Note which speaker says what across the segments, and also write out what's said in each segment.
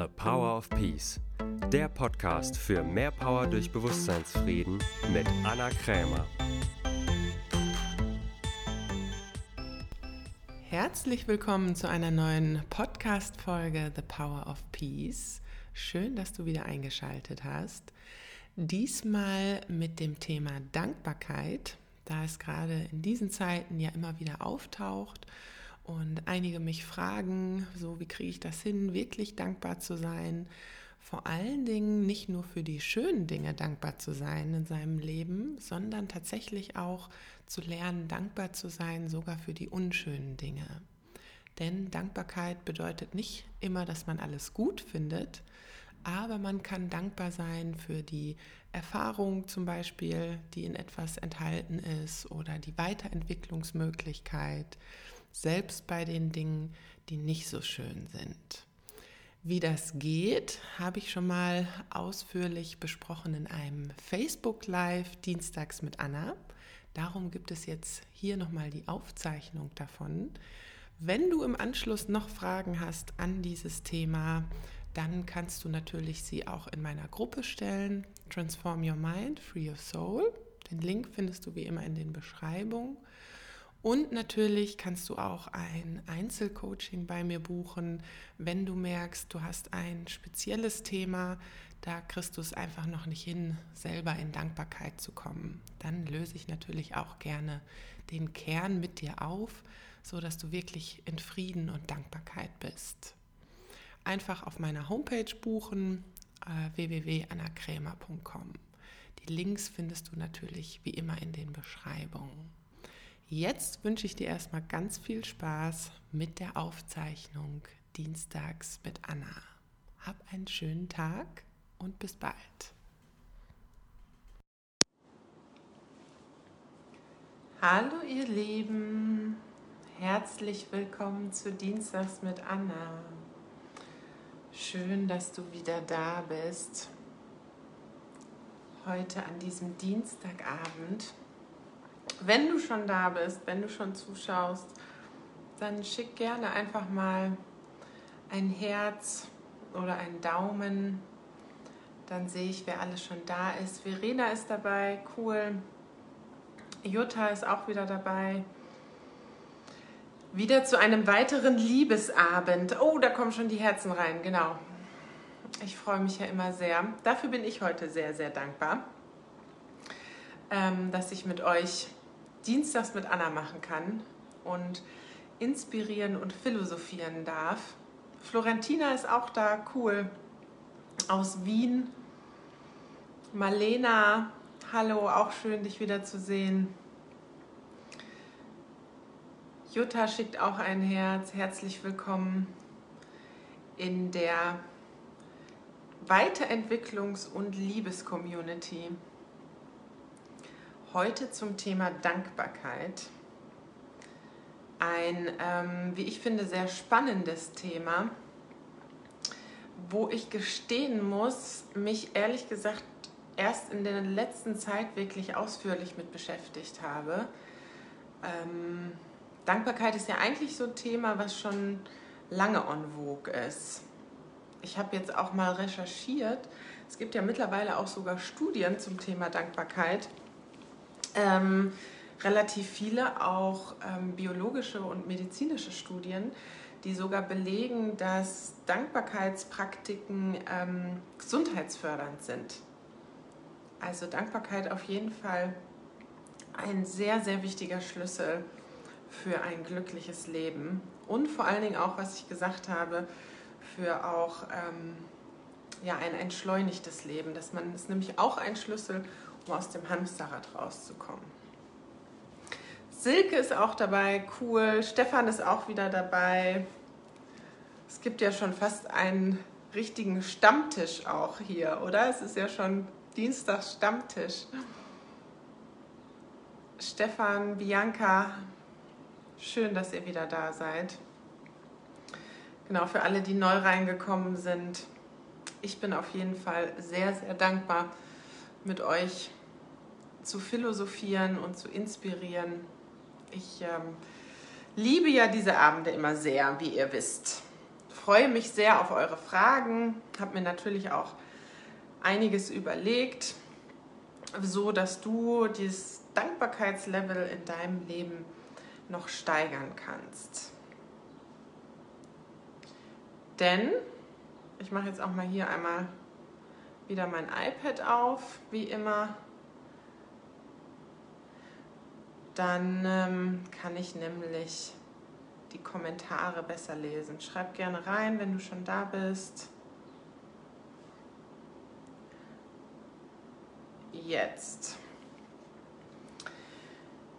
Speaker 1: The Power of Peace, der Podcast für mehr Power durch Bewusstseinsfrieden mit Anna Krämer.
Speaker 2: Herzlich willkommen zu einer neuen Podcast-Folge The Power of Peace. Schön, dass du wieder eingeschaltet hast. Diesmal mit dem Thema Dankbarkeit, da es gerade in diesen Zeiten ja immer wieder auftaucht und einige mich fragen, so wie kriege ich das hin, wirklich dankbar zu sein. Vor allen Dingen nicht nur für die schönen Dinge dankbar zu sein in seinem Leben, sondern tatsächlich auch zu lernen, dankbar zu sein, sogar für die unschönen Dinge. Denn Dankbarkeit bedeutet nicht immer, dass man alles gut findet, aber man kann dankbar sein für die Erfahrung zum Beispiel, die in etwas enthalten ist oder die Weiterentwicklungsmöglichkeit, selbst bei den Dingen, die nicht so schön sind. Wie das geht, habe ich schon mal ausführlich besprochen in einem Facebook Live Dienstags mit Anna. Darum gibt es jetzt hier nochmal die Aufzeichnung davon. Wenn du im Anschluss noch Fragen hast an dieses Thema, dann kannst du natürlich sie auch in meiner Gruppe stellen. Transform Your Mind, Free Your Soul. Den Link findest du wie immer in den Beschreibungen. Und natürlich kannst du auch ein Einzelcoaching bei mir buchen, wenn du merkst, du hast ein spezielles Thema, da kriegst du es einfach noch nicht hin, selber in Dankbarkeit zu kommen. Dann löse ich natürlich auch gerne den Kern mit dir auf, so dass du wirklich in Frieden und Dankbarkeit bist. Einfach auf meiner Homepage buchen äh, www.annakrämer.com. Die Links findest du natürlich wie immer in den Beschreibungen. Jetzt wünsche ich dir erstmal ganz viel Spaß mit der Aufzeichnung Dienstags mit Anna. Hab einen schönen Tag und bis bald. Hallo ihr Lieben, herzlich willkommen zu Dienstags mit Anna. Schön, dass du wieder da bist. Heute an diesem Dienstagabend wenn du schon da bist, wenn du schon zuschaust, dann schick gerne einfach mal ein Herz oder einen Daumen. Dann sehe ich, wer alles schon da ist. Verena ist dabei, cool. Jutta ist auch wieder dabei. Wieder zu einem weiteren Liebesabend. Oh, da kommen schon die Herzen rein, genau. Ich freue mich ja immer sehr. Dafür bin ich heute sehr, sehr dankbar, ähm, dass ich mit euch Dienstags mit Anna machen kann und inspirieren und philosophieren darf. Florentina ist auch da, cool, aus Wien. Marlena, hallo, auch schön, dich wieder zu sehen. Jutta schickt auch ein Herz, herzlich willkommen in der Weiterentwicklungs- und Liebescommunity. Heute zum Thema Dankbarkeit. Ein, ähm, wie ich finde, sehr spannendes Thema, wo ich gestehen muss, mich ehrlich gesagt erst in der letzten Zeit wirklich ausführlich mit beschäftigt habe. Ähm, Dankbarkeit ist ja eigentlich so ein Thema, was schon lange en vogue ist. Ich habe jetzt auch mal recherchiert. Es gibt ja mittlerweile auch sogar Studien zum Thema Dankbarkeit ähm, relativ viele auch ähm, biologische und medizinische Studien, die sogar belegen, dass Dankbarkeitspraktiken ähm, gesundheitsfördernd sind. Also Dankbarkeit auf jeden Fall ein sehr, sehr wichtiger Schlüssel für ein glückliches Leben und vor allen Dingen auch, was ich gesagt habe, für auch ähm, ja, ein entschleunigtes Leben. Dass man ist nämlich auch ein Schlüssel, um aus dem Hamsterrad rauszukommen. Silke ist auch dabei, cool. Stefan ist auch wieder dabei. Es gibt ja schon fast einen richtigen Stammtisch auch hier, oder? Es ist ja schon Dienstags Stammtisch. Stefan, Bianca, schön, dass ihr wieder da seid. Genau, für alle, die neu reingekommen sind. Ich bin auf jeden Fall sehr, sehr dankbar, mit euch zu philosophieren und zu inspirieren. Ich ähm, liebe ja diese Abende immer sehr, wie ihr wisst. freue mich sehr auf eure Fragen, habe mir natürlich auch einiges überlegt, so dass du dieses Dankbarkeitslevel in deinem Leben noch steigern kannst. Denn ich mache jetzt auch mal hier einmal wieder mein iPad auf, wie immer. Dann ähm, kann ich nämlich die Kommentare besser lesen. Schreib gerne rein, wenn du schon da bist. Jetzt.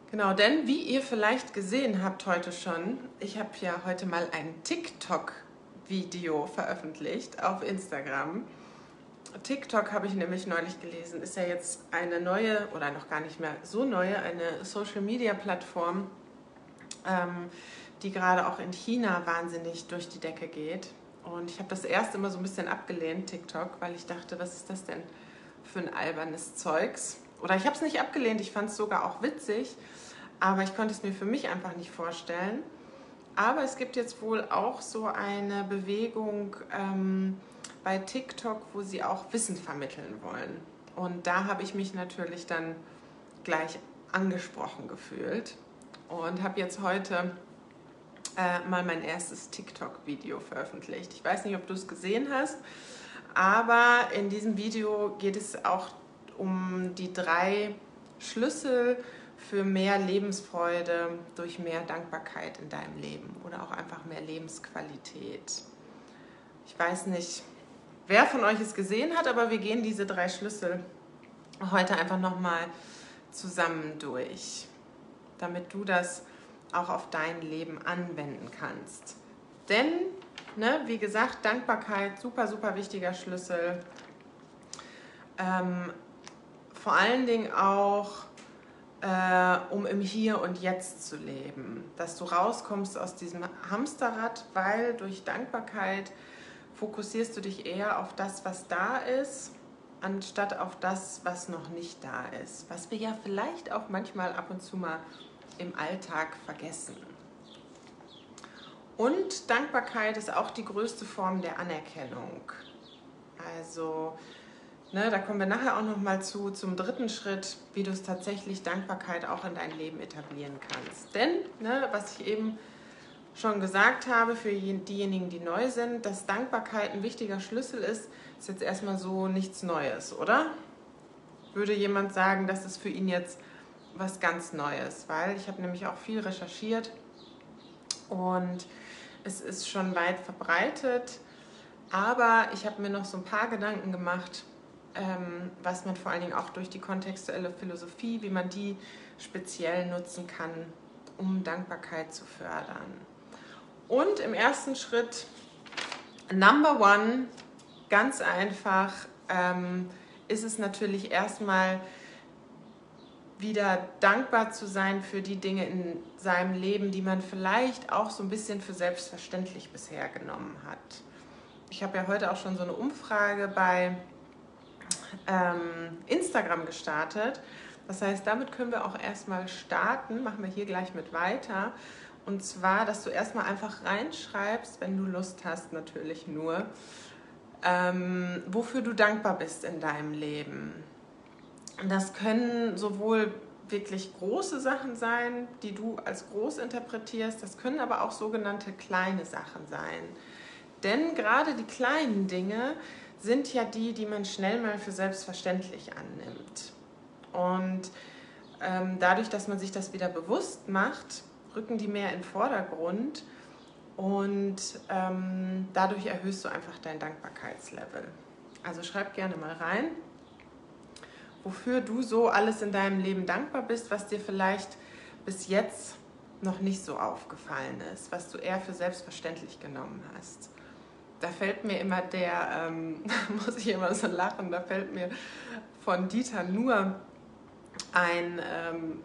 Speaker 2: Genau, denn wie ihr vielleicht gesehen habt heute schon, ich habe ja heute mal ein TikTok-Video veröffentlicht auf Instagram. TikTok habe ich nämlich neulich gelesen, ist ja jetzt eine neue oder noch gar nicht mehr so neue, eine Social-Media-Plattform, ähm, die gerade auch in China wahnsinnig durch die Decke geht. Und ich habe das erst immer so ein bisschen abgelehnt, TikTok, weil ich dachte, was ist das denn für ein albernes Zeugs? Oder ich habe es nicht abgelehnt, ich fand es sogar auch witzig, aber ich konnte es mir für mich einfach nicht vorstellen. Aber es gibt jetzt wohl auch so eine Bewegung ähm, bei TikTok, wo sie auch Wissen vermitteln wollen. Und da habe ich mich natürlich dann gleich angesprochen gefühlt und habe jetzt heute äh, mal mein erstes TikTok-Video veröffentlicht. Ich weiß nicht, ob du es gesehen hast, aber in diesem Video geht es auch um die drei Schlüssel für mehr Lebensfreude durch mehr Dankbarkeit in deinem Leben oder auch einfach mehr Lebensqualität. Ich weiß nicht, wer von euch es gesehen hat, aber wir gehen diese drei Schlüssel heute einfach nochmal zusammen durch, damit du das auch auf dein Leben anwenden kannst. Denn, ne, wie gesagt, Dankbarkeit, super, super wichtiger Schlüssel. Ähm, vor allen Dingen auch, äh, um im Hier und Jetzt zu leben. Dass du rauskommst aus diesem Hamsterrad, weil durch Dankbarkeit fokussierst du dich eher auf das, was da ist, anstatt auf das, was noch nicht da ist. Was wir ja vielleicht auch manchmal ab und zu mal im Alltag vergessen. Und Dankbarkeit ist auch die größte Form der Anerkennung. Also, ne, da kommen wir nachher auch noch mal zu, zum dritten Schritt, wie du es tatsächlich Dankbarkeit auch in dein Leben etablieren kannst. Denn, ne, was ich eben schon gesagt habe, für diejenigen, die neu sind, dass Dankbarkeit ein wichtiger Schlüssel ist, ist jetzt erstmal so nichts Neues, oder? Würde jemand sagen, das ist für ihn jetzt was ganz Neues, weil ich habe nämlich auch viel recherchiert und es ist schon weit verbreitet, aber ich habe mir noch so ein paar Gedanken gemacht, ähm, was man vor allen Dingen auch durch die kontextuelle Philosophie, wie man die speziell nutzen kann, um Dankbarkeit zu fördern. Und im ersten Schritt, Number One, ganz einfach, ähm, ist es natürlich erstmal wieder dankbar zu sein für die Dinge in seinem Leben, die man vielleicht auch so ein bisschen für selbstverständlich bisher genommen hat. Ich habe ja heute auch schon so eine Umfrage bei ähm, Instagram gestartet. Das heißt, damit können wir auch erstmal starten, machen wir hier gleich mit weiter. Und zwar, dass du erstmal einfach reinschreibst, wenn du Lust hast, natürlich nur, ähm, wofür du dankbar bist in deinem Leben das können sowohl wirklich große Sachen sein, die du als groß interpretierst, das können aber auch sogenannte kleine Sachen sein. Denn gerade die kleinen Dinge sind ja die, die man schnell mal für selbstverständlich annimmt. Und ähm, dadurch, dass man sich das wieder bewusst macht, rücken die mehr in den Vordergrund und ähm, dadurch erhöhst du einfach dein Dankbarkeitslevel. Also schreib gerne mal rein, wofür du so alles in deinem Leben dankbar bist, was dir vielleicht bis jetzt noch nicht so aufgefallen ist, was du eher für selbstverständlich genommen hast. Da fällt mir immer der, ähm, muss ich immer so lachen, da fällt mir von Dieter nur ein, ähm,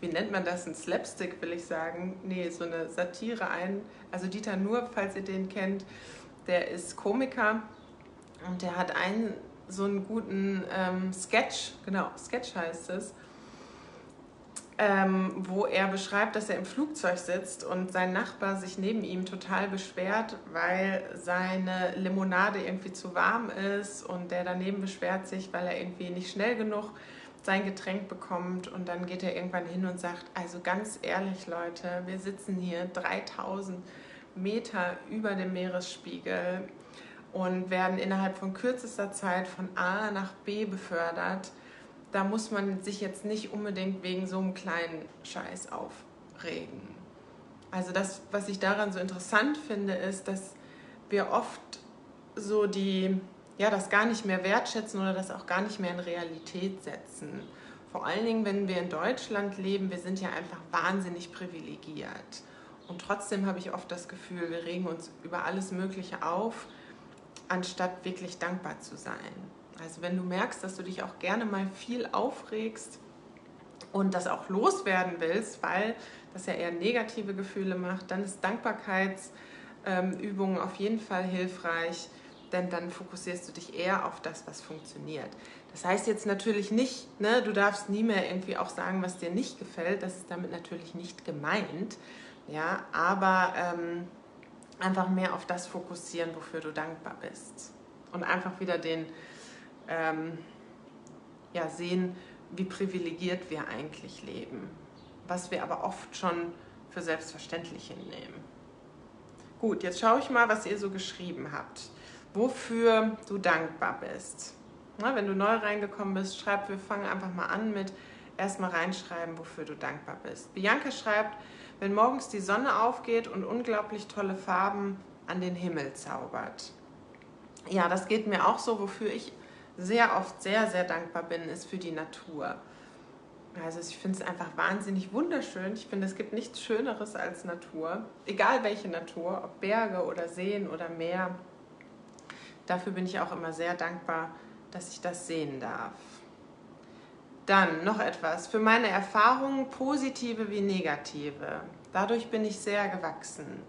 Speaker 2: wie nennt man das, ein Slapstick will ich sagen, nee, so eine Satire ein. Also Dieter Nur, falls ihr den kennt, der ist Komiker und der hat einen so einen guten ähm, Sketch, genau, Sketch heißt es, ähm, wo er beschreibt, dass er im Flugzeug sitzt und sein Nachbar sich neben ihm total beschwert, weil seine Limonade irgendwie zu warm ist und der daneben beschwert sich, weil er irgendwie nicht schnell genug sein Getränk bekommt und dann geht er irgendwann hin und sagt, also ganz ehrlich Leute, wir sitzen hier 3000 Meter über dem Meeresspiegel und werden innerhalb von kürzester Zeit von A nach B befördert da muss man sich jetzt nicht unbedingt wegen so einem kleinen Scheiß aufregen. Also das, was ich daran so interessant finde, ist, dass wir oft so die, ja, das gar nicht mehr wertschätzen oder das auch gar nicht mehr in Realität setzen. Vor allen Dingen, wenn wir in Deutschland leben, wir sind ja einfach wahnsinnig privilegiert. Und trotzdem habe ich oft das Gefühl, wir regen uns über alles Mögliche auf, anstatt wirklich dankbar zu sein. Also wenn du merkst, dass du dich auch gerne mal viel aufregst und das auch loswerden willst, weil das ja eher negative Gefühle macht, dann ist Dankbarkeitsübungen auf jeden Fall hilfreich, denn dann fokussierst du dich eher auf das, was funktioniert. Das heißt jetzt natürlich nicht, ne, du darfst nie mehr irgendwie auch sagen, was dir nicht gefällt. Das ist damit natürlich nicht gemeint, ja, aber ähm, einfach mehr auf das fokussieren, wofür du dankbar bist und einfach wieder den ähm, ja, sehen, wie privilegiert wir eigentlich leben, was wir aber oft schon für selbstverständlich hinnehmen. Gut, jetzt schaue ich mal, was ihr so geschrieben habt, wofür du dankbar bist. Na, wenn du neu reingekommen bist, schreib, wir fangen einfach mal an mit erstmal reinschreiben, wofür du dankbar bist. Bianca schreibt, wenn morgens die Sonne aufgeht und unglaublich tolle Farben an den Himmel zaubert. Ja, das geht mir auch so, wofür ich sehr oft sehr, sehr dankbar bin, ist für die Natur. Also ich finde es einfach wahnsinnig wunderschön. Ich finde, es gibt nichts Schöneres als Natur. Egal welche Natur, ob Berge oder Seen oder Meer. Dafür bin ich auch immer sehr dankbar, dass ich das sehen darf. Dann noch etwas. Für meine Erfahrungen, positive wie negative. Dadurch bin ich sehr gewachsen.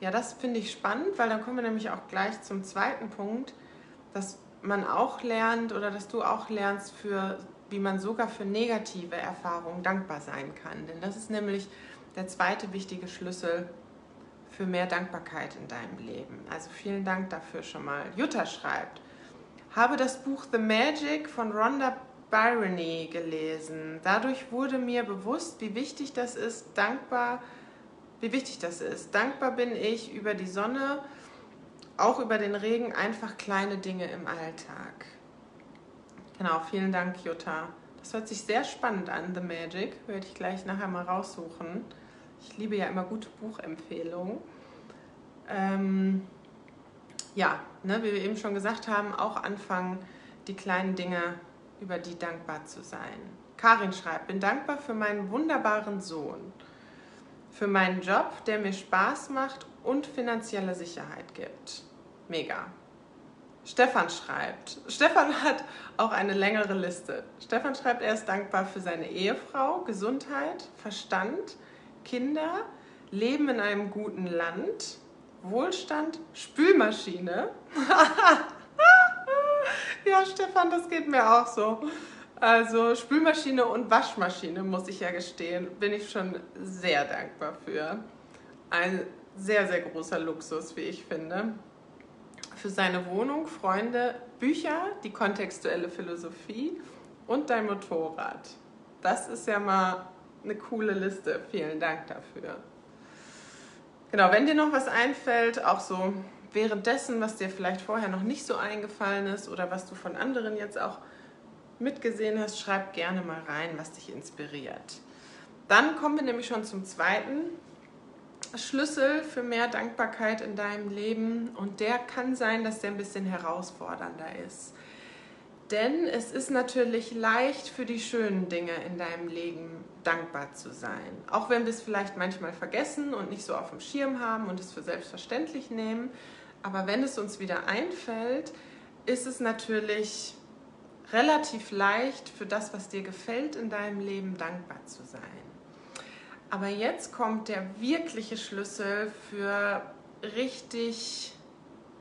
Speaker 2: Ja, das finde ich spannend, weil dann kommen wir nämlich auch gleich zum zweiten Punkt, dass man auch lernt oder dass du auch lernst, für, wie man sogar für negative Erfahrungen dankbar sein kann. Denn das ist nämlich der zweite wichtige Schlüssel für mehr Dankbarkeit in deinem Leben. Also vielen Dank dafür schon mal. Jutta schreibt, habe das Buch The Magic von Rhonda Byrony gelesen. Dadurch wurde mir bewusst, wie wichtig das ist, dankbar, wie wichtig das ist. Dankbar bin ich über die Sonne, auch über den Regen einfach kleine Dinge im Alltag. Genau, vielen Dank, Jutta. Das hört sich sehr spannend an, The Magic. Werde ich gleich nachher mal raussuchen. Ich liebe ja immer gute Buchempfehlungen. Ähm, ja, ne, wie wir eben schon gesagt haben, auch anfangen, die kleinen Dinge, über die dankbar zu sein. Karin schreibt, bin dankbar für meinen wunderbaren Sohn, für meinen Job, der mir Spaß macht und finanzielle Sicherheit gibt. Mega. Stefan schreibt. Stefan hat auch eine längere Liste. Stefan schreibt, er ist dankbar für seine Ehefrau, Gesundheit, Verstand, Kinder, Leben in einem guten Land, Wohlstand, Spülmaschine. ja, Stefan, das geht mir auch so. Also Spülmaschine und Waschmaschine, muss ich ja gestehen, bin ich schon sehr dankbar für. Ein sehr, sehr großer Luxus, wie ich finde für seine Wohnung, Freunde, Bücher, die kontextuelle Philosophie und dein Motorrad. Das ist ja mal eine coole Liste. Vielen Dank dafür. Genau, wenn dir noch was einfällt, auch so währenddessen, was dir vielleicht vorher noch nicht so eingefallen ist oder was du von anderen jetzt auch mitgesehen hast, schreib gerne mal rein, was dich inspiriert. Dann kommen wir nämlich schon zum zweiten Schlüssel für mehr Dankbarkeit in deinem Leben und der kann sein, dass der ein bisschen herausfordernder ist. Denn es ist natürlich leicht für die schönen Dinge in deinem Leben dankbar zu sein. Auch wenn wir es vielleicht manchmal vergessen und nicht so auf dem Schirm haben und es für selbstverständlich nehmen. Aber wenn es uns wieder einfällt, ist es natürlich relativ leicht für das, was dir gefällt in deinem Leben, dankbar zu sein. Aber jetzt kommt der wirkliche Schlüssel für richtig,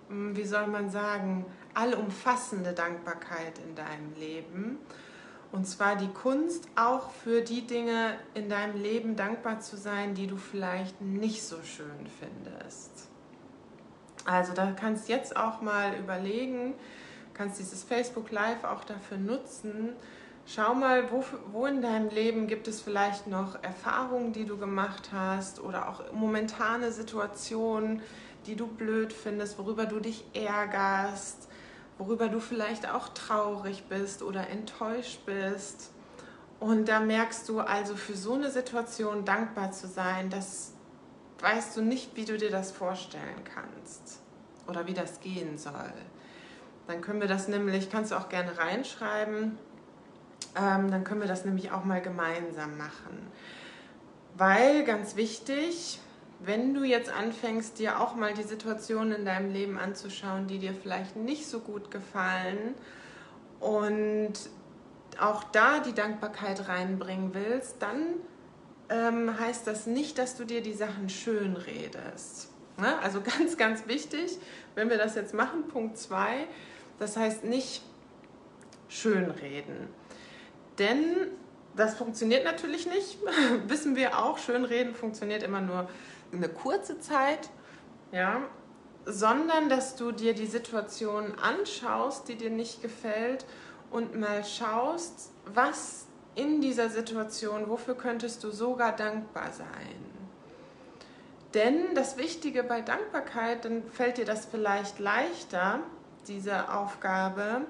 Speaker 2: wie soll man sagen, allumfassende Dankbarkeit in deinem Leben. Und zwar die Kunst, auch für die Dinge in deinem Leben dankbar zu sein, die du vielleicht nicht so schön findest. Also da kannst jetzt auch mal überlegen, kannst dieses Facebook Live auch dafür nutzen. Schau mal, wo, wo in deinem Leben gibt es vielleicht noch Erfahrungen, die du gemacht hast oder auch momentane Situationen, die du blöd findest, worüber du dich ärgerst worüber du vielleicht auch traurig bist oder enttäuscht bist. Und da merkst du also für so eine Situation dankbar zu sein, das weißt du nicht, wie du dir das vorstellen kannst oder wie das gehen soll. Dann können wir das nämlich, kannst du auch gerne reinschreiben, ähm, dann können wir das nämlich auch mal gemeinsam machen. Weil ganz wichtig, wenn du jetzt anfängst, dir auch mal die Situationen in deinem Leben anzuschauen, die dir vielleicht nicht so gut gefallen und auch da die Dankbarkeit reinbringen willst, dann ähm, heißt das nicht, dass du dir die Sachen schön redest. Ne? Also ganz, ganz wichtig, wenn wir das jetzt machen, Punkt 2, das heißt nicht schönreden. Denn das funktioniert natürlich nicht, wissen wir auch, schönreden funktioniert immer nur eine kurze Zeit, ja, sondern dass du dir die Situation anschaust, die dir nicht gefällt und mal schaust, was in dieser Situation, wofür könntest du sogar dankbar sein. Denn das Wichtige bei Dankbarkeit, dann fällt dir das vielleicht leichter, diese Aufgabe.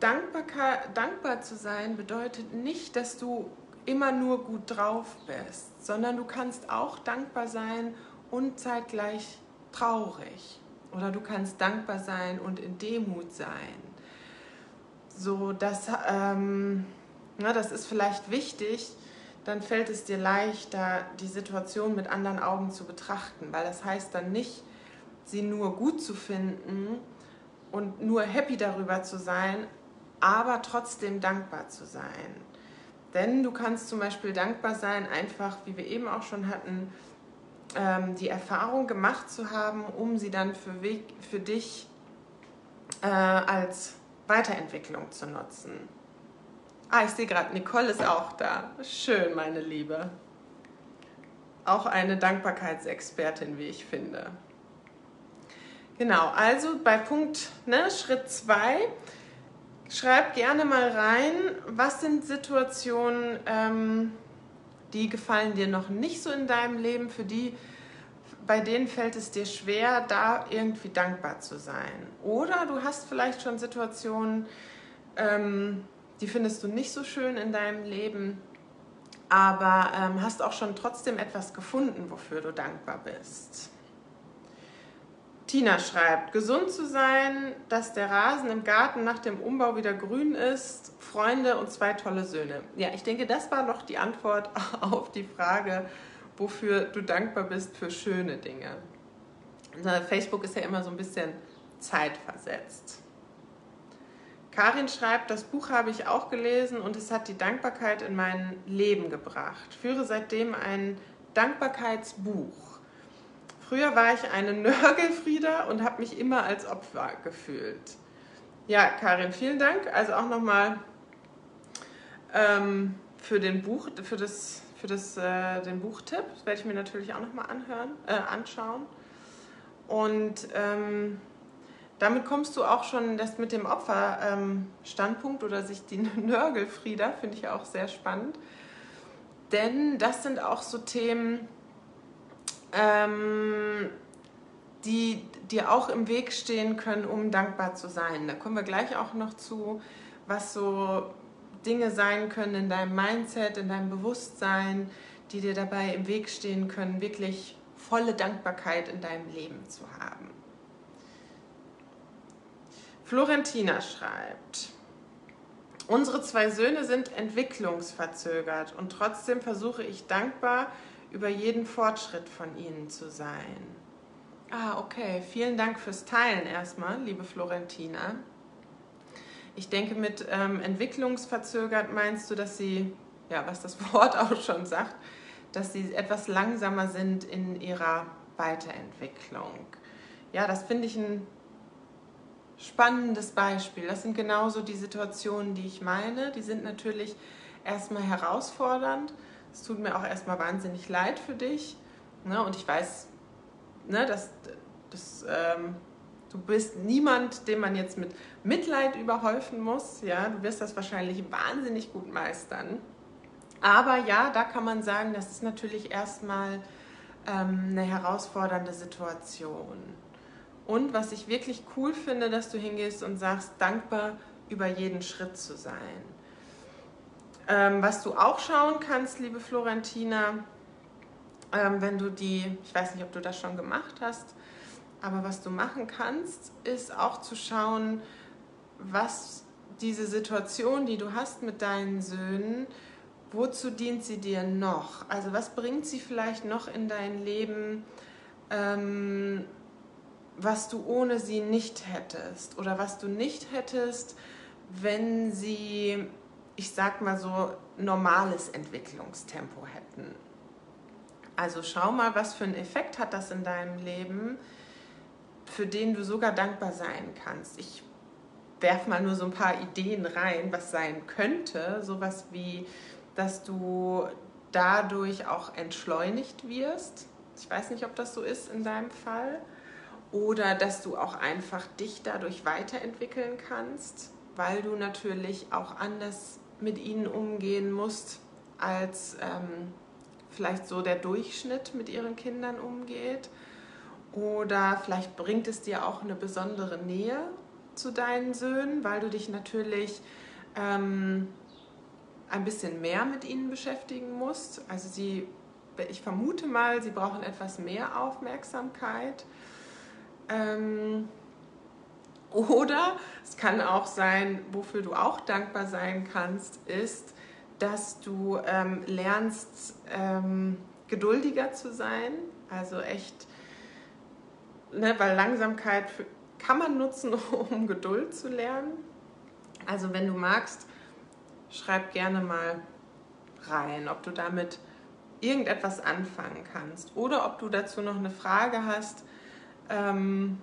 Speaker 2: Dankbarkeit, dankbar zu sein bedeutet nicht, dass du immer nur gut drauf bist, sondern du kannst auch dankbar sein und zeitgleich traurig. Oder du kannst dankbar sein und in Demut sein. So, das, ähm, na, das ist vielleicht wichtig, dann fällt es dir leichter, die Situation mit anderen Augen zu betrachten, weil das heißt dann nicht, sie nur gut zu finden und nur happy darüber zu sein, aber trotzdem dankbar zu sein. Denn du kannst zum Beispiel dankbar sein, einfach, wie wir eben auch schon hatten, ähm, die Erfahrung gemacht zu haben, um sie dann für, für dich äh, als Weiterentwicklung zu nutzen. Ah, ich sehe gerade, Nicole ist auch da. Schön, meine Liebe. Auch eine Dankbarkeitsexpertin, wie ich finde. Genau, also bei Punkt ne, Schritt 2 Schreib gerne mal rein, was sind Situationen, ähm, die gefallen dir noch nicht so in deinem Leben, für die, bei denen fällt es dir schwer, da irgendwie dankbar zu sein. Oder du hast vielleicht schon Situationen, ähm, die findest du nicht so schön in deinem Leben, aber ähm, hast auch schon trotzdem etwas gefunden, wofür du dankbar bist. Tina schreibt, gesund zu sein, dass der Rasen im Garten nach dem Umbau wieder grün ist, Freunde und zwei tolle Söhne. Ja, ich denke, das war noch die Antwort auf die Frage, wofür du dankbar bist für schöne Dinge. Facebook ist ja immer so ein bisschen zeitversetzt. Karin schreibt, das Buch habe ich auch gelesen und es hat die Dankbarkeit in mein Leben gebracht. Führe seitdem ein Dankbarkeitsbuch. Früher war ich eine Nörgelfrieda und habe mich immer als Opfer gefühlt. Ja, Karin, vielen Dank. Also auch nochmal ähm, für den Buch, für das, für das, äh, den Buchtipp. Das werde ich mir natürlich auch nochmal anhören, äh, anschauen. Und ähm, damit kommst du auch schon das mit dem Opferstandpunkt ähm, oder sich die Nörgelfrieda, finde ich auch sehr spannend. Denn das sind auch so Themen, ähm, die dir auch im Weg stehen können, um dankbar zu sein. Da kommen wir gleich auch noch zu, was so Dinge sein können in deinem Mindset, in deinem Bewusstsein, die dir dabei im Weg stehen können, wirklich volle Dankbarkeit in deinem Leben zu haben. Florentina schreibt, unsere zwei Söhne sind entwicklungsverzögert und trotzdem versuche ich dankbar über jeden Fortschritt von Ihnen zu sein. Ah, okay. Vielen Dank fürs Teilen erstmal, liebe Florentina. Ich denke, mit ähm, entwicklungsverzögert meinst du, dass Sie, ja, was das Wort auch schon sagt, dass Sie etwas langsamer sind in Ihrer Weiterentwicklung. Ja, das finde ich ein spannendes Beispiel. Das sind genauso die Situationen, die ich meine. Die sind natürlich erstmal herausfordernd. Es tut mir auch erstmal wahnsinnig leid für dich. Ne? Und ich weiß, ne, dass, dass ähm, du bist niemand, den man jetzt mit Mitleid überhäufen muss. Ja? Du wirst das wahrscheinlich wahnsinnig gut meistern. Aber ja, da kann man sagen, das ist natürlich erstmal ähm, eine herausfordernde Situation. Und was ich wirklich cool finde, dass du hingehst und sagst, dankbar über jeden Schritt zu sein. Ähm, was du auch schauen kannst, liebe Florentina, ähm, wenn du die, ich weiß nicht, ob du das schon gemacht hast, aber was du machen kannst, ist auch zu schauen, was diese Situation, die du hast mit deinen Söhnen, wozu dient sie dir noch? Also was bringt sie vielleicht noch in dein Leben, ähm, was du ohne sie nicht hättest oder was du nicht hättest, wenn sie, ich sag mal so, normales Entwicklungstempo hätten. Also schau mal, was für einen Effekt hat das in deinem Leben, für den du sogar dankbar sein kannst. Ich werf mal nur so ein paar Ideen rein, was sein könnte. Sowas wie, dass du dadurch auch entschleunigt wirst. Ich weiß nicht, ob das so ist in deinem Fall. Oder dass du auch einfach dich dadurch weiterentwickeln kannst, weil du natürlich auch anders mit ihnen umgehen musst, als ähm, vielleicht so der Durchschnitt mit ihren Kindern umgeht. Oder vielleicht bringt es dir auch eine besondere Nähe zu deinen Söhnen, weil du dich natürlich ähm, ein bisschen mehr mit ihnen beschäftigen musst. Also sie, ich vermute mal, sie brauchen etwas mehr Aufmerksamkeit. Ähm, oder es kann auch sein, wofür du auch dankbar sein kannst, ist, dass du ähm, lernst, ähm, geduldiger zu sein. Also echt, ne, weil Langsamkeit für, kann man nutzen, um Geduld zu lernen. Also wenn du magst, schreib gerne mal rein, ob du damit irgendetwas anfangen kannst oder ob du dazu noch eine Frage hast, ähm,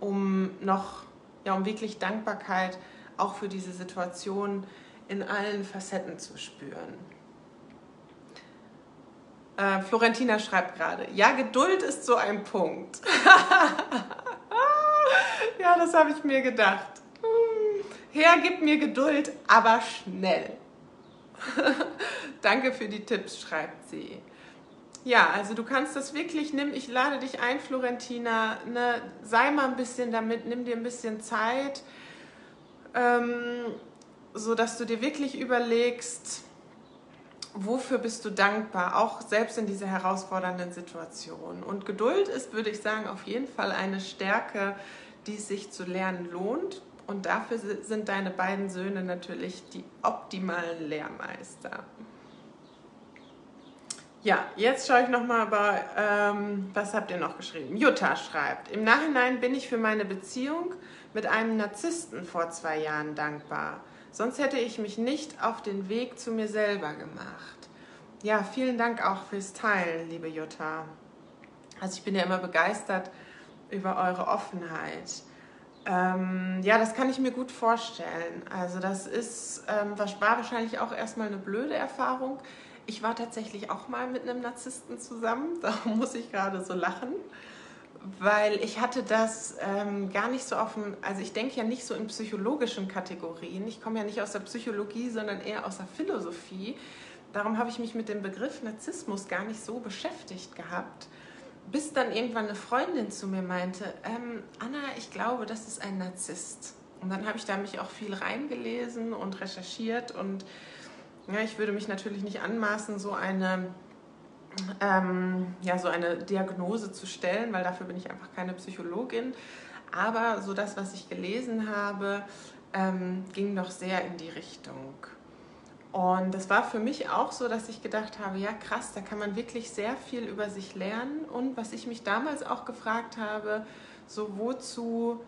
Speaker 2: um noch, ja, um wirklich Dankbarkeit auch für diese Situation in allen Facetten zu spüren. Äh, Florentina schreibt gerade, ja, Geduld ist so ein Punkt. ja, das habe ich mir gedacht. Herr, gib mir Geduld, aber schnell. Danke für die Tipps, schreibt sie. Ja, also du kannst das wirklich, nimm, ich lade dich ein, Florentina, ne, sei mal ein bisschen damit, nimm dir ein bisschen Zeit, ähm, so du dir wirklich überlegst, wofür bist du dankbar, auch selbst in dieser herausfordernden Situation. Und Geduld ist, würde ich sagen, auf jeden Fall eine Stärke, die es sich zu lernen lohnt. Und dafür sind deine beiden Söhne natürlich die optimalen Lehrmeister. Ja, jetzt schaue ich nochmal bei, ähm, was habt ihr noch geschrieben? Jutta schreibt, im Nachhinein bin ich für meine Beziehung mit einem Narzissten vor zwei Jahren dankbar. Sonst hätte ich mich nicht auf den Weg zu mir selber gemacht. Ja, vielen Dank auch fürs Teilen, liebe Jutta. Also ich bin ja immer begeistert über eure Offenheit. Ähm, ja, das kann ich mir gut vorstellen. Also das ist, ähm, war wahrscheinlich auch erstmal eine blöde Erfahrung. Ich war tatsächlich auch mal mit einem Narzissten zusammen, da muss ich gerade so lachen, weil ich hatte das ähm, gar nicht so dem, also ich denke ja nicht so in psychologischen Kategorien, ich komme ja nicht aus der Psychologie, sondern eher aus der Philosophie. Darum habe ich mich mit dem Begriff Narzissmus gar nicht so beschäftigt gehabt, bis dann irgendwann eine Freundin zu mir meinte, ähm, Anna, ich glaube, das ist ein Narzisst. Und dann habe ich da mich auch viel reingelesen und recherchiert und ja, ich würde mich natürlich nicht anmaßen, so eine, ähm, ja, so eine Diagnose zu stellen, weil dafür bin ich einfach keine Psychologin. Aber so das, was ich gelesen habe, ähm, ging doch sehr in die Richtung. Und das war für mich auch so, dass ich gedacht habe, ja krass, da kann man wirklich sehr viel über sich lernen. Und was ich mich damals auch gefragt habe, so wozu,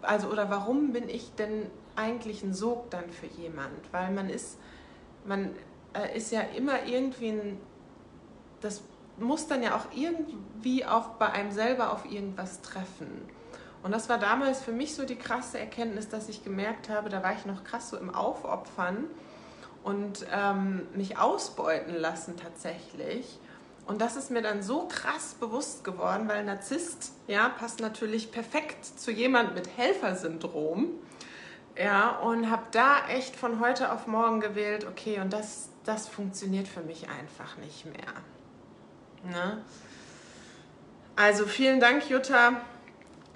Speaker 2: also oder warum bin ich denn eigentlich ein Sog dann für jemand? Weil man ist man äh, ist ja immer irgendwie ein, das muss dann ja auch irgendwie auf, bei einem selber auf irgendwas treffen. Und das war damals für mich so die krasse Erkenntnis, dass ich gemerkt habe, da war ich noch krass so im Aufopfern und ähm, mich ausbeuten lassen tatsächlich. Und das ist mir dann so krass bewusst geworden, weil Narzisst ja, passt natürlich perfekt zu jemand mit Helfersyndrom. Ja, und habe da echt von heute auf morgen gewählt, okay, und das, das funktioniert für mich einfach nicht mehr. Ne? Also vielen Dank, Jutta.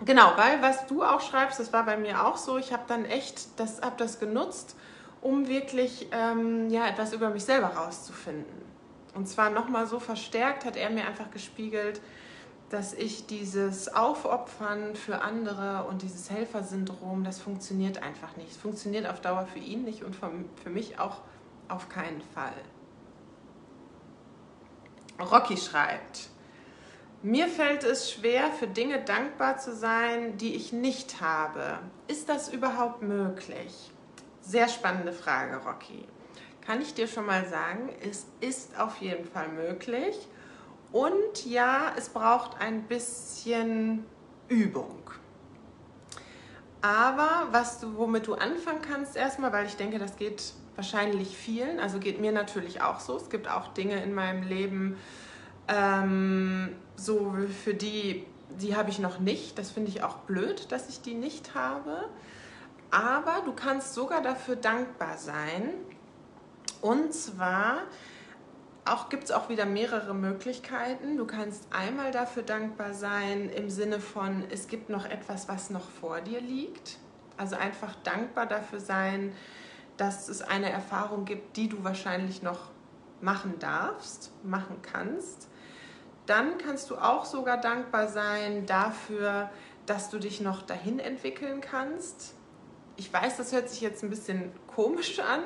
Speaker 2: Genau, weil was du auch schreibst, das war bei mir auch so. Ich habe dann echt das, hab das genutzt, um wirklich ähm, ja, etwas über mich selber rauszufinden. Und zwar nochmal so verstärkt hat er mir einfach gespiegelt, dass ich dieses Aufopfern für andere und dieses Helfersyndrom, das funktioniert einfach nicht. Es funktioniert auf Dauer für ihn nicht und für mich auch auf keinen Fall. Rocky schreibt, mir fällt es schwer, für Dinge dankbar zu sein, die ich nicht habe. Ist das überhaupt möglich? Sehr spannende Frage, Rocky. Kann ich dir schon mal sagen, es ist auf jeden Fall möglich. Und ja, es braucht ein bisschen Übung. Aber was du, womit du anfangen kannst erstmal, weil ich denke, das geht wahrscheinlich vielen, also geht mir natürlich auch so. Es gibt auch Dinge in meinem Leben, ähm, so für die, die habe ich noch nicht. Das finde ich auch blöd, dass ich die nicht habe. Aber du kannst sogar dafür dankbar sein. Und zwar auch gibt es auch wieder mehrere Möglichkeiten. Du kannst einmal dafür dankbar sein im Sinne von, es gibt noch etwas, was noch vor dir liegt. Also einfach dankbar dafür sein, dass es eine Erfahrung gibt, die du wahrscheinlich noch machen darfst, machen kannst dann kannst du auch sogar dankbar sein dafür, dass du dich noch dahin entwickeln kannst. Ich weiß, das hört sich jetzt ein bisschen komisch an,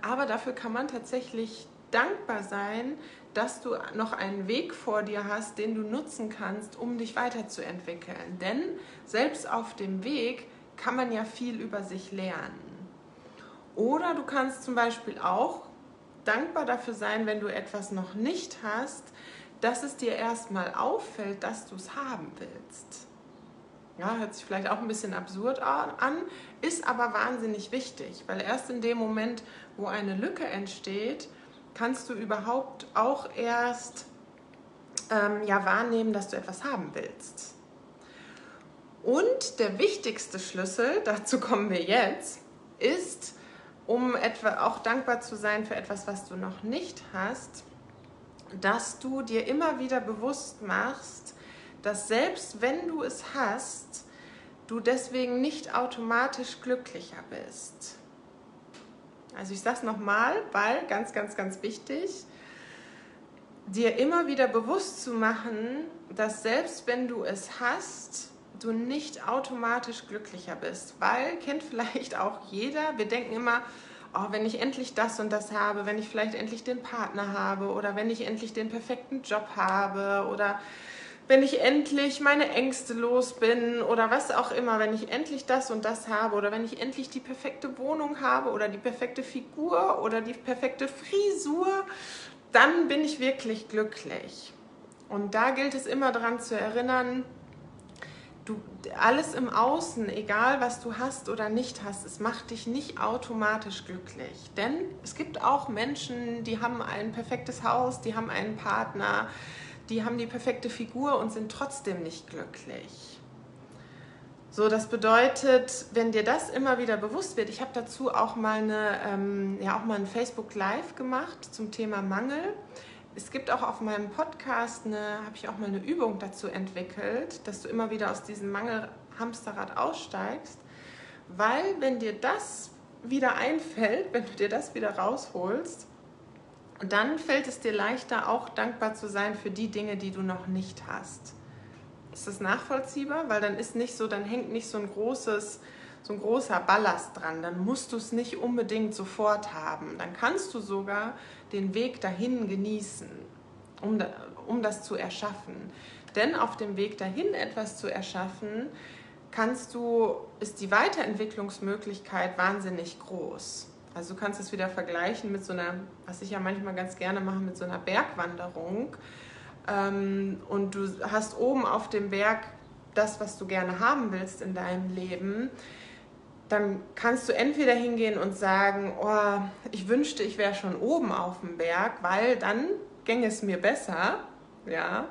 Speaker 2: aber dafür kann man tatsächlich dankbar sein, dass du noch einen Weg vor dir hast, den du nutzen kannst, um dich weiterzuentwickeln. Denn selbst auf dem Weg kann man ja viel über sich lernen. Oder du kannst zum Beispiel auch dankbar dafür sein, wenn du etwas noch nicht hast, dass es dir erstmal auffällt, dass du es haben willst. Ja, hört sich vielleicht auch ein bisschen absurd an, ist aber wahnsinnig wichtig, weil erst in dem Moment, wo eine Lücke entsteht, kannst du überhaupt auch erst ähm, ja, wahrnehmen, dass du etwas haben willst. Und der wichtigste Schlüssel, dazu kommen wir jetzt, ist, um etwa auch dankbar zu sein für etwas, was du noch nicht hast, dass du dir immer wieder bewusst machst, dass selbst wenn du es hast, du deswegen nicht automatisch glücklicher bist. Also ich sage es nochmal, weil ganz, ganz, ganz wichtig, dir immer wieder bewusst zu machen, dass selbst wenn du es hast, du nicht automatisch glücklicher bist. Weil, kennt vielleicht auch jeder, wir denken immer, oh, wenn ich endlich das und das habe, wenn ich vielleicht endlich den Partner habe oder wenn ich endlich den perfekten Job habe oder wenn ich endlich meine Ängste los bin oder was auch immer, wenn ich endlich das und das habe oder wenn ich endlich die perfekte Wohnung habe oder die perfekte Figur oder die perfekte Frisur, dann bin ich wirklich glücklich. Und da gilt es immer daran zu erinnern, du, alles im Außen, egal was du hast oder nicht hast, es macht dich nicht automatisch glücklich. Denn es gibt auch Menschen, die haben ein perfektes Haus, die haben einen Partner, die haben die perfekte Figur und sind trotzdem nicht glücklich. So, das bedeutet, wenn dir das immer wieder bewusst wird, ich habe dazu auch mal eine, ähm, ja auch mal ein Facebook Live gemacht zum Thema Mangel es gibt auch auf meinem Podcast habe ich auch mal eine Übung dazu entwickelt, dass du immer wieder aus diesem Mangel-Hamsterrad aussteigst, weil wenn dir das wieder einfällt, wenn du dir das wieder rausholst, dann fällt es dir leichter, auch dankbar zu sein für die Dinge, die du noch nicht hast. Ist das nachvollziehbar? Weil dann ist nicht so, dann hängt nicht so ein großes so ein großer Ballast dran, dann musst du es nicht unbedingt sofort haben. Dann kannst du sogar den Weg dahin genießen, um, um das zu erschaffen. Denn auf dem Weg dahin etwas zu erschaffen, kannst du, ist die Weiterentwicklungsmöglichkeit wahnsinnig groß. Also du kannst es wieder vergleichen mit so einer, was ich ja manchmal ganz gerne mache, mit so einer Bergwanderung. Ähm, und du hast oben auf dem Berg das, was du gerne haben willst in deinem Leben, dann kannst du entweder hingehen und sagen, oh, ich wünschte, ich wäre schon oben auf dem Berg, weil dann gänge es mir besser, ja.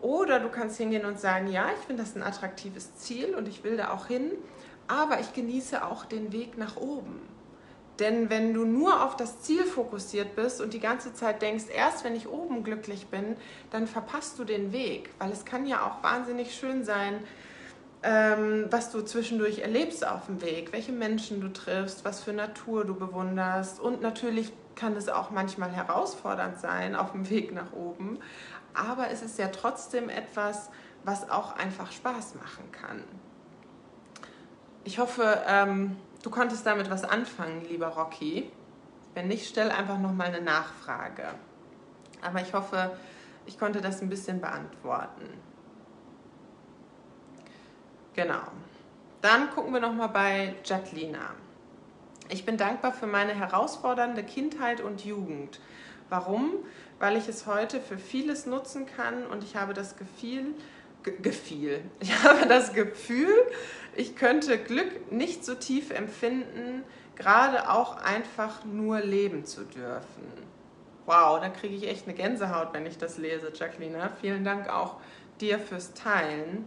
Speaker 2: Oder du kannst hingehen und sagen, ja, ich finde das ein attraktives Ziel und ich will da auch hin, aber ich genieße auch den Weg nach oben. Denn wenn du nur auf das Ziel fokussiert bist und die ganze Zeit denkst, erst wenn ich oben glücklich bin, dann verpasst du den Weg, weil es kann ja auch wahnsinnig schön sein, ähm, was du zwischendurch erlebst auf dem Weg, welche Menschen du triffst, was für Natur du bewunderst. Und natürlich kann es auch manchmal herausfordernd sein auf dem Weg nach oben, aber es ist ja trotzdem etwas, was auch einfach Spaß machen kann. Ich hoffe, ähm, du konntest damit was anfangen, lieber Rocky. Wenn nicht, stell einfach nochmal eine Nachfrage. Aber ich hoffe, ich konnte das ein bisschen beantworten. Genau. Dann gucken wir nochmal bei Jacqueline. Ich bin dankbar für meine herausfordernde Kindheit und Jugend. Warum? Weil ich es heute für vieles nutzen kann und ich habe das Gefühl, Gefühl. Ich habe das Gefühl, ich könnte Glück nicht so tief empfinden, gerade auch einfach nur leben zu dürfen. Wow, da kriege ich echt eine Gänsehaut, wenn ich das lese, Jacqueline. Vielen Dank auch dir fürs Teilen.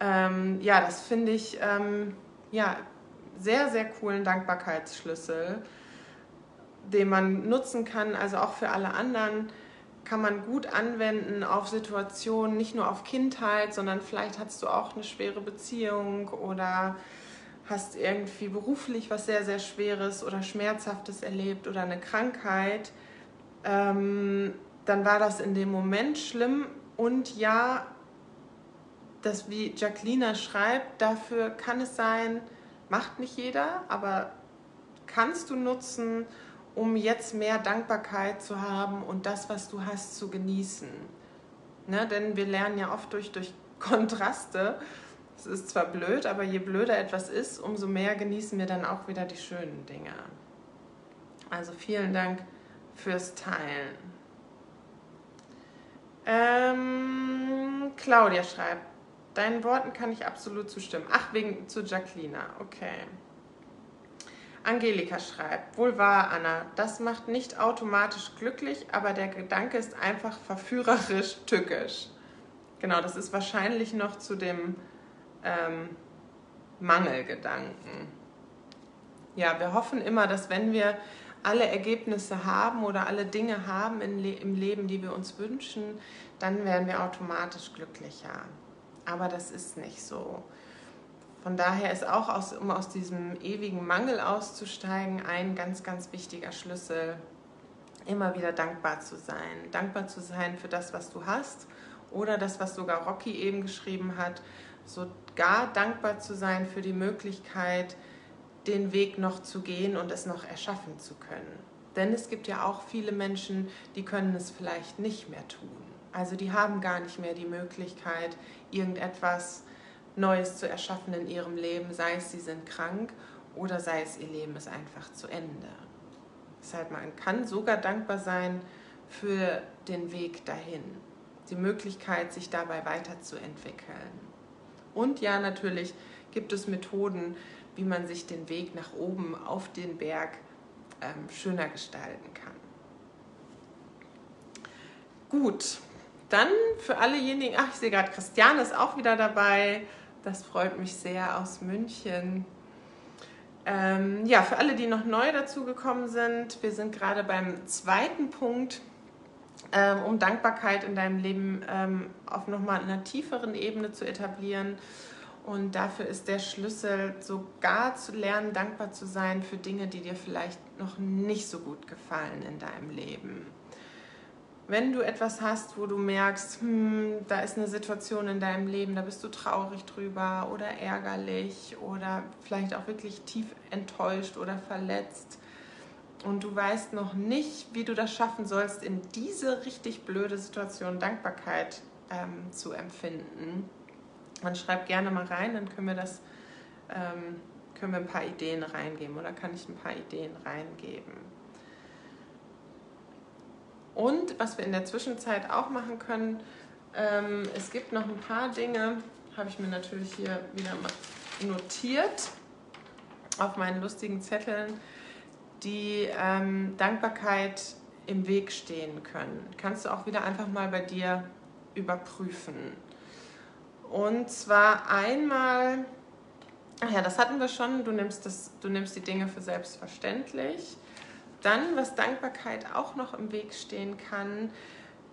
Speaker 2: Ähm, ja, das finde ich ähm, ja, sehr, sehr coolen Dankbarkeitsschlüssel, den man nutzen kann, also auch für alle anderen kann man gut anwenden auf Situationen, nicht nur auf Kindheit, sondern vielleicht hast du auch eine schwere Beziehung oder hast irgendwie beruflich was sehr, sehr Schweres oder Schmerzhaftes erlebt oder eine Krankheit, ähm, dann war das in dem Moment schlimm. Und ja, das wie Jacqueline schreibt, dafür kann es sein, macht nicht jeder, aber kannst du nutzen, um jetzt mehr Dankbarkeit zu haben und das, was du hast, zu genießen. Ne? Denn wir lernen ja oft durch, durch Kontraste. Es ist zwar blöd, aber je blöder etwas ist, umso mehr genießen wir dann auch wieder die schönen Dinge. Also vielen Dank fürs Teilen. Ähm, Claudia schreibt, Deinen Worten kann ich absolut zustimmen. Ach, wegen zu Jacqueline. Okay. Angelika schreibt, wohl wahr, Anna, das macht nicht automatisch glücklich, aber der Gedanke ist einfach verführerisch tückisch. Genau, das ist wahrscheinlich noch zu dem ähm, Mangelgedanken. Ja, wir hoffen immer, dass wenn wir alle Ergebnisse haben oder alle Dinge haben im Leben, die wir uns wünschen, dann werden wir automatisch glücklicher aber das ist nicht so. Von daher ist auch, aus, um aus diesem ewigen Mangel auszusteigen, ein ganz, ganz wichtiger Schlüssel, immer wieder dankbar zu sein. Dankbar zu sein für das, was du hast oder das, was sogar Rocky eben geschrieben hat, sogar dankbar zu sein für die Möglichkeit, den Weg noch zu gehen und es noch erschaffen zu können. Denn es gibt ja auch viele Menschen, die können es vielleicht nicht mehr tun. Also die haben gar nicht mehr die Möglichkeit, irgendetwas Neues zu erschaffen in ihrem Leben, sei es sie sind krank oder sei es ihr Leben ist einfach zu Ende. Deshalb man kann sogar dankbar sein für den Weg dahin, die Möglichkeit, sich dabei weiterzuentwickeln. Und ja, natürlich gibt es Methoden, wie man sich den Weg nach oben auf den Berg ähm, schöner gestalten kann. Gut, dann für allejenigen, ach, ich sehe gerade, Christiane ist auch wieder dabei. Das freut mich sehr aus München. Ähm, ja, für alle, die noch neu dazugekommen sind, wir sind gerade beim zweiten Punkt, ähm, um Dankbarkeit in deinem Leben ähm, auf nochmal einer tieferen Ebene zu etablieren. Und dafür ist der Schlüssel, sogar zu lernen, dankbar zu sein für Dinge, die dir vielleicht noch nicht so gut gefallen in deinem Leben wenn du etwas hast, wo du merkst, hm, da ist eine Situation in deinem Leben, da bist du traurig drüber oder ärgerlich oder vielleicht auch wirklich tief enttäuscht oder verletzt und du weißt noch nicht, wie du das schaffen sollst, in diese richtig blöde Situation Dankbarkeit ähm, zu empfinden, dann schreib gerne mal rein, dann können wir das ähm, können wir ein paar Ideen reingeben oder kann ich ein paar Ideen reingeben. Und was wir in der Zwischenzeit auch machen können, Ähm, es gibt noch ein paar Dinge, habe ich mir natürlich hier wieder notiert auf meinen lustigen Zetteln, die ähm, Dankbarkeit im Weg stehen können. Kannst du auch wieder einfach mal bei dir überprüfen. Und zwar einmal, ach ja, das hatten wir schon, du nimmst, das, du nimmst die Dinge für selbstverständlich. Dann, was Dankbarkeit auch noch im Weg stehen kann,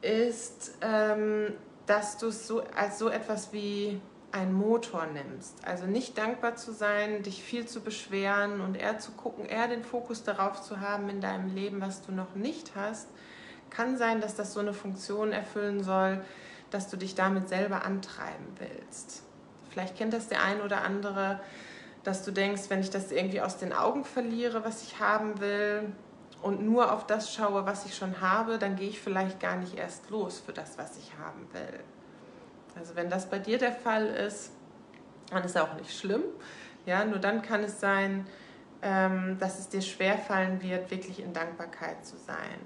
Speaker 2: ist, ähm, dass du es so als so etwas wie ein Motor nimmst. Also nicht dankbar zu sein, dich viel zu beschweren und eher zu gucken, eher den Fokus darauf zu haben in deinem Leben, was du noch nicht hast. Kann sein, dass das so eine Funktion erfüllen soll, dass du dich damit selber antreiben willst. Vielleicht kennt das der ein oder andere, dass du denkst, wenn ich das irgendwie aus den Augen verliere, was ich haben will, und nur auf das schaue, was ich schon habe, dann gehe ich vielleicht gar nicht erst los für das, was ich haben will. Also wenn das bei dir der Fall ist, dann ist auch nicht schlimm. Ja, nur dann kann es sein, ähm, dass es dir schwerfallen wird, wirklich in Dankbarkeit zu sein.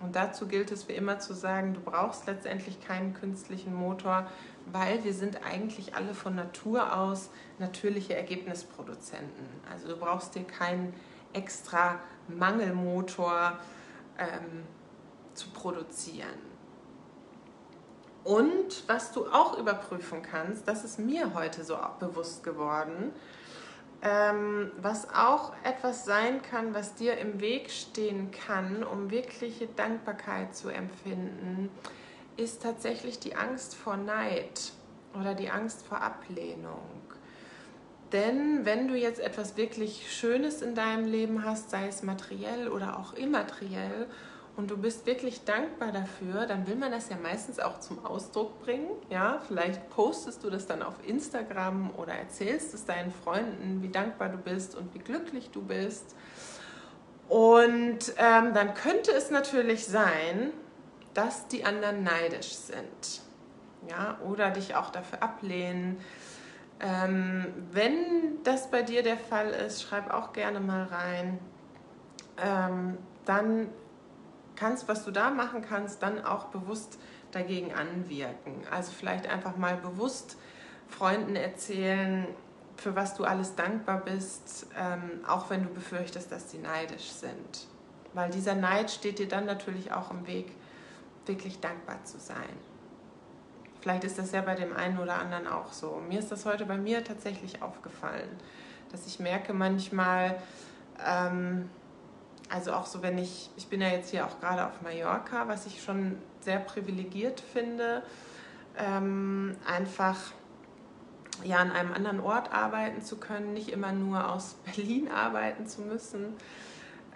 Speaker 2: Und dazu gilt es wie immer zu sagen, du brauchst letztendlich keinen künstlichen Motor, weil wir sind eigentlich alle von Natur aus natürliche Ergebnisproduzenten. Also du brauchst dir keinen extra Mangelmotor ähm, zu produzieren. Und was du auch überprüfen kannst, das ist mir heute so bewusst geworden, ähm, was auch etwas sein kann, was dir im Weg stehen kann, um wirkliche Dankbarkeit zu empfinden, ist tatsächlich die Angst vor Neid oder die Angst vor Ablehnung. Denn wenn du jetzt etwas wirklich Schönes in deinem Leben hast, sei es materiell oder auch immateriell, und du bist wirklich dankbar dafür, dann will man das ja meistens auch zum Ausdruck bringen. Ja, vielleicht postest du das dann auf Instagram oder erzählst es deinen Freunden, wie dankbar du bist und wie glücklich du bist. Und ähm, dann könnte es natürlich sein, dass die anderen neidisch sind. Ja, oder dich auch dafür ablehnen. Ähm, wenn das bei dir der Fall ist, schreib auch gerne mal rein. Ähm, dann kannst, was du da machen kannst, dann auch bewusst dagegen anwirken. Also vielleicht einfach mal bewusst Freunden erzählen, für was du alles dankbar bist, ähm, auch wenn du befürchtest, dass sie neidisch sind. Weil dieser Neid steht dir dann natürlich auch im Weg, wirklich dankbar zu sein. Vielleicht ist das ja bei dem einen oder anderen auch so. Mir ist das heute bei mir tatsächlich aufgefallen, dass ich merke manchmal, ähm, also auch so, wenn ich, ich bin ja jetzt hier auch gerade auf Mallorca, was ich schon sehr privilegiert finde, ähm, einfach ja an einem anderen Ort arbeiten zu können, nicht immer nur aus Berlin arbeiten zu müssen.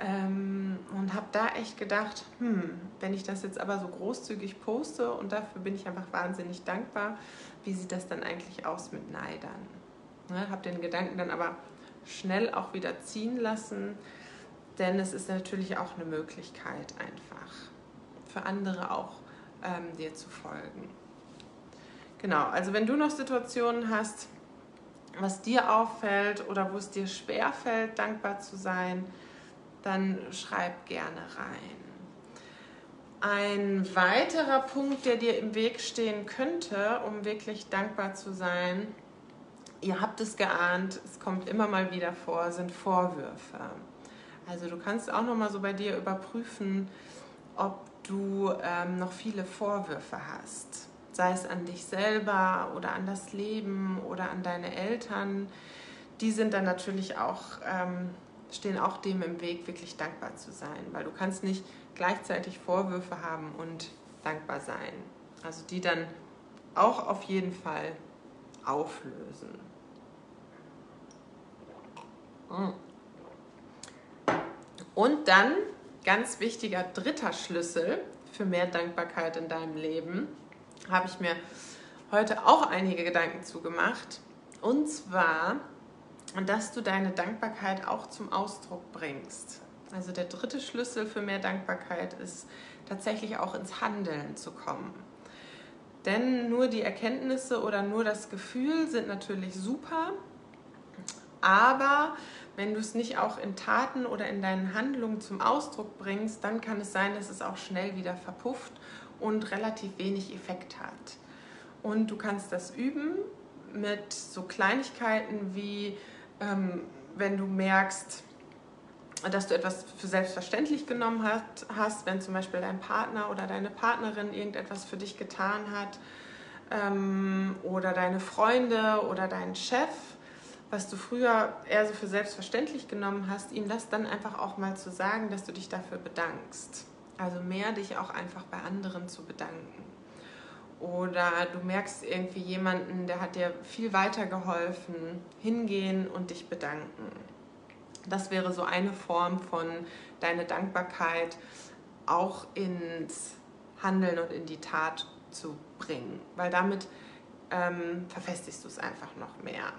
Speaker 2: Ähm, und habe da echt gedacht, hm, wenn ich das jetzt aber so großzügig poste und dafür bin ich einfach wahnsinnig dankbar, wie sieht das dann eigentlich aus mit Neidern? Ne, habe den Gedanken dann aber schnell auch wieder ziehen lassen, denn es ist natürlich auch eine Möglichkeit einfach für andere auch ähm, dir zu folgen. Genau, also wenn du noch Situationen hast, was dir auffällt oder wo es dir schwer fällt, dankbar zu sein, dann schreib gerne rein. Ein weiterer Punkt, der dir im Weg stehen könnte, um wirklich dankbar zu sein, ihr habt es geahnt, es kommt immer mal wieder vor, sind Vorwürfe. Also du kannst auch noch mal so bei dir überprüfen, ob du ähm, noch viele Vorwürfe hast, sei es an dich selber oder an das Leben oder an deine Eltern. Die sind dann natürlich auch ähm, stehen auch dem im Weg, wirklich dankbar zu sein, weil du kannst nicht gleichzeitig Vorwürfe haben und dankbar sein. Also die dann auch auf jeden Fall auflösen. Mm. Und dann, ganz wichtiger dritter Schlüssel für mehr Dankbarkeit in deinem Leben, habe ich mir heute auch einige Gedanken zugemacht. Und zwar, dass du deine Dankbarkeit auch zum Ausdruck bringst. Also der dritte Schlüssel für mehr Dankbarkeit ist tatsächlich auch ins Handeln zu kommen. Denn nur die Erkenntnisse oder nur das Gefühl sind natürlich super, aber wenn du es nicht auch in Taten oder in deinen Handlungen zum Ausdruck bringst, dann kann es sein, dass es auch schnell wieder verpufft und relativ wenig Effekt hat. Und du kannst das üben mit so Kleinigkeiten wie, ähm, wenn du merkst, dass du etwas für selbstverständlich genommen hast, hast, wenn zum Beispiel dein Partner oder deine Partnerin irgendetwas für dich getan hat ähm, oder deine Freunde oder dein Chef, was du früher eher so für selbstverständlich genommen hast, ihm das dann einfach auch mal zu sagen, dass du dich dafür bedankst. Also mehr dich auch einfach bei anderen zu bedanken. Oder du merkst irgendwie jemanden, der hat dir viel weitergeholfen, hingehen und dich bedanken. Das wäre so eine Form von deine Dankbarkeit auch ins Handeln und in die Tat zu bringen, weil damit ähm, verfestigst du es einfach noch mehr.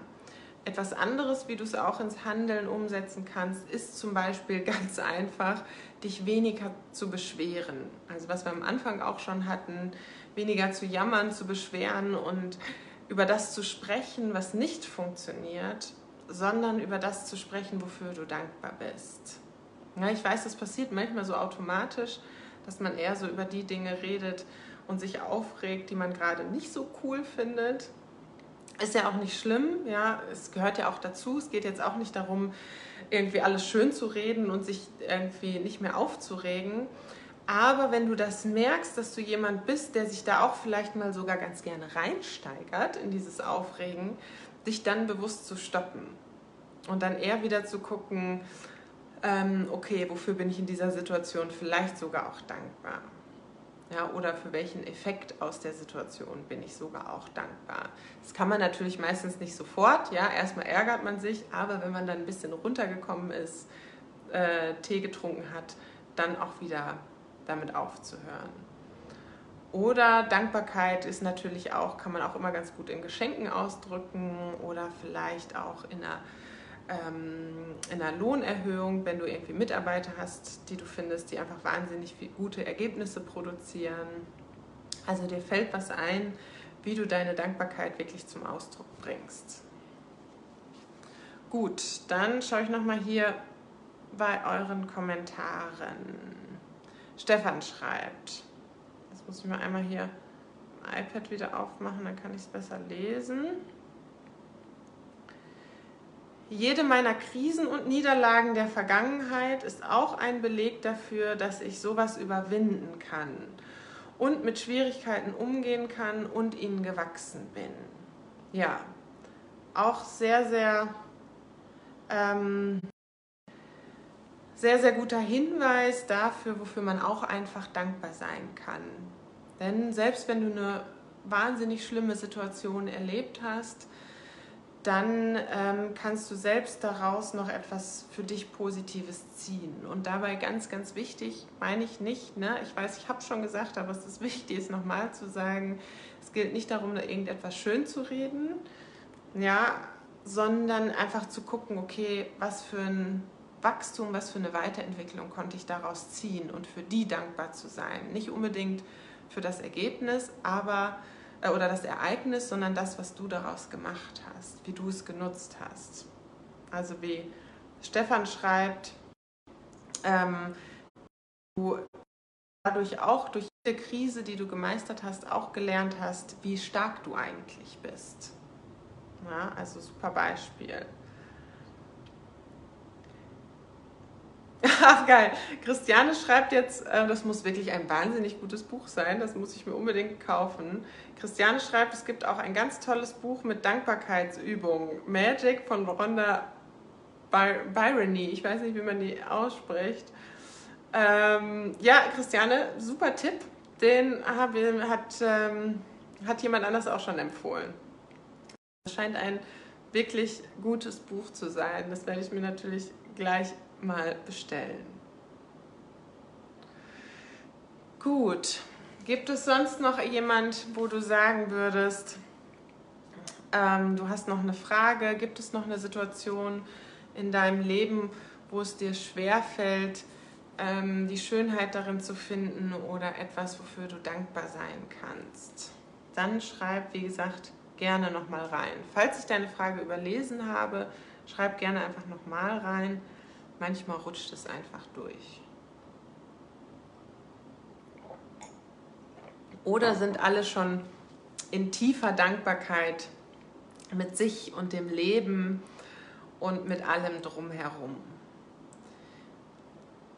Speaker 2: Etwas anderes, wie du es auch ins Handeln umsetzen kannst, ist zum Beispiel ganz einfach, dich weniger zu beschweren. Also was wir am Anfang auch schon hatten, weniger zu jammern, zu beschweren und über das zu sprechen, was nicht funktioniert sondern über das zu sprechen, wofür du dankbar bist. Ja, ich weiß, das passiert manchmal so automatisch, dass man eher so über die Dinge redet und sich aufregt, die man gerade nicht so cool findet. Ist ja auch nicht schlimm, ja, es gehört ja auch dazu. Es geht jetzt auch nicht darum, irgendwie alles schön zu reden und sich irgendwie nicht mehr aufzuregen. Aber wenn du das merkst, dass du jemand bist, der sich da auch vielleicht mal sogar ganz gerne reinsteigert in dieses Aufregen, dich dann bewusst zu stoppen und dann eher wieder zu gucken, ähm, okay, wofür bin ich in dieser Situation vielleicht sogar auch dankbar? Ja, oder für welchen Effekt aus der Situation bin ich sogar auch dankbar. Das kann man natürlich meistens nicht sofort. Ja, erstmal ärgert man sich, aber wenn man dann ein bisschen runtergekommen ist, äh, Tee getrunken hat, dann auch wieder damit aufzuhören. Oder Dankbarkeit ist natürlich auch, kann man auch immer ganz gut in Geschenken ausdrücken oder vielleicht auch in einer, ähm, in einer Lohnerhöhung, wenn du irgendwie Mitarbeiter hast, die du findest, die einfach wahnsinnig gute Ergebnisse produzieren. Also dir fällt was ein, wie du deine Dankbarkeit wirklich zum Ausdruck bringst. Gut, dann schaue ich nochmal hier bei euren Kommentaren. Stefan schreibt, muss ich mal einmal hier im iPad wieder aufmachen, dann kann ich es besser lesen. Jede meiner Krisen und Niederlagen der Vergangenheit ist auch ein Beleg dafür, dass ich sowas überwinden kann und mit Schwierigkeiten umgehen kann und ihnen gewachsen bin. Ja, auch sehr, sehr ähm, sehr, sehr guter Hinweis dafür, wofür man auch einfach dankbar sein kann. Denn selbst wenn du eine wahnsinnig schlimme Situation erlebt hast, dann ähm, kannst du selbst daraus noch etwas für dich Positives ziehen. Und dabei ganz, ganz wichtig, meine ich nicht, ne? ich weiß, ich habe schon gesagt, aber es ist wichtig, es nochmal zu sagen, es gilt nicht darum, da irgendetwas schön zu reden, ja, sondern einfach zu gucken, okay, was für ein Wachstum, was für eine Weiterentwicklung konnte ich daraus ziehen und für die dankbar zu sein. Nicht unbedingt für das Ergebnis, aber äh, oder das Ereignis, sondern das, was du daraus gemacht hast, wie du es genutzt hast. Also wie Stefan schreibt, ähm, du dadurch auch durch jede Krise, die du gemeistert hast, auch gelernt hast, wie stark du eigentlich bist. Ja, also super Beispiel. Ach geil. Christiane schreibt jetzt, äh, das muss wirklich ein wahnsinnig gutes Buch sein, das muss ich mir unbedingt kaufen. Christiane schreibt, es gibt auch ein ganz tolles Buch mit Dankbarkeitsübungen. Magic von Rhonda Byrony. Ich weiß nicht, wie man die ausspricht. Ähm, ja, Christiane, super Tipp. Den hat, ähm, hat jemand anders auch schon empfohlen. Das scheint ein wirklich gutes Buch zu sein. Das werde ich mir natürlich gleich mal bestellen. Gut, gibt es sonst noch jemand, wo du sagen würdest, ähm, du hast noch eine Frage, gibt es noch eine Situation in deinem Leben, wo es dir schwerfällt, ähm, die Schönheit darin zu finden oder etwas, wofür du dankbar sein kannst? Dann schreib, wie gesagt, gerne nochmal rein. Falls ich deine Frage überlesen habe, schreib gerne einfach nochmal rein. Manchmal rutscht es einfach durch. Oder sind alle schon in tiefer Dankbarkeit mit sich und dem Leben und mit allem drumherum.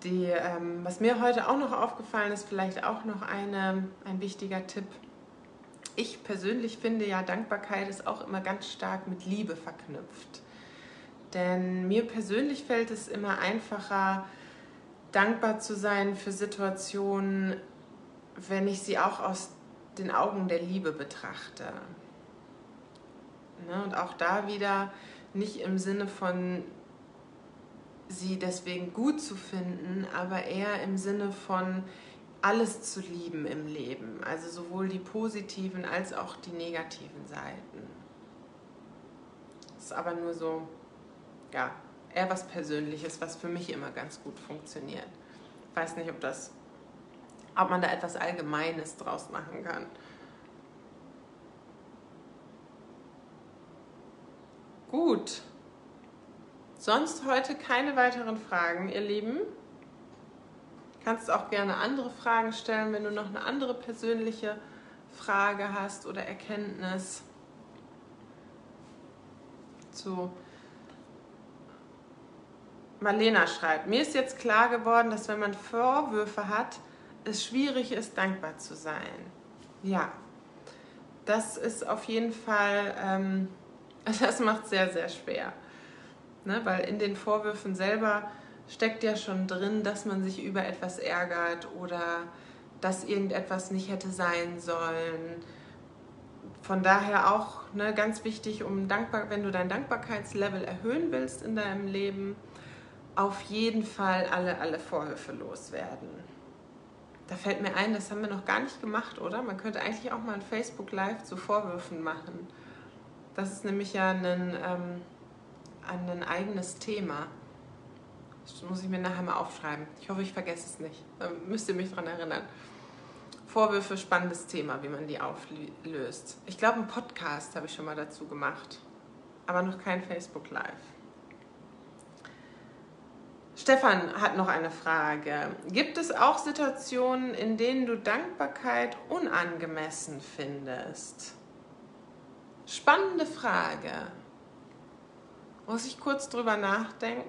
Speaker 2: Die, ähm, was mir heute auch noch aufgefallen ist, vielleicht auch noch eine, ein wichtiger Tipp. Ich persönlich finde ja, Dankbarkeit ist auch immer ganz stark mit Liebe verknüpft. Denn mir persönlich fällt es immer einfacher, dankbar zu sein für Situationen, wenn ich sie auch aus den Augen der Liebe betrachte. Ne? Und auch da wieder nicht im Sinne von sie deswegen gut zu finden, aber eher im Sinne von alles zu lieben im Leben. Also sowohl die positiven als auch die negativen Seiten. Das ist aber nur so, ja, eher was Persönliches, was für mich immer ganz gut funktioniert. Ich weiß nicht, ob das, ob man da etwas Allgemeines draus machen kann. Gut. Sonst heute keine weiteren Fragen, ihr Lieben. Kannst auch gerne andere Fragen stellen, wenn du noch eine andere persönliche Frage hast oder Erkenntnis zu Marlena schreibt, mir ist jetzt klar geworden, dass wenn man Vorwürfe hat, es schwierig ist, dankbar zu sein. Ja, das ist auf jeden Fall ähm, Das macht es sehr, sehr schwer. Ne? Weil in den Vorwürfen selber steckt ja schon drin, dass man sich über etwas ärgert oder dass irgendetwas nicht hätte sein sollen. Von daher auch ne, ganz wichtig, um dankbar, wenn du dein Dankbarkeitslevel erhöhen willst in deinem Leben, auf jeden Fall alle, alle Vorwürfe loswerden. Da fällt mir ein, das haben wir noch gar nicht gemacht, oder? Man könnte eigentlich auch mal ein Facebook Live zu Vorwürfen machen. Das ist nämlich ja ein, ähm, ein eigenes Thema. Das muss ich mir nachher mal aufschreiben. Ich hoffe, ich vergesse es nicht. Da müsst ihr mich daran erinnern. Vorwürfe, spannendes Thema, wie man die auflöst. Ich glaube, einen Podcast habe ich schon mal dazu gemacht, aber noch kein Facebook Live. Stefan hat noch eine Frage. Gibt es auch Situationen, in denen du Dankbarkeit unangemessen findest? Spannende Frage. Muss ich kurz drüber nachdenken?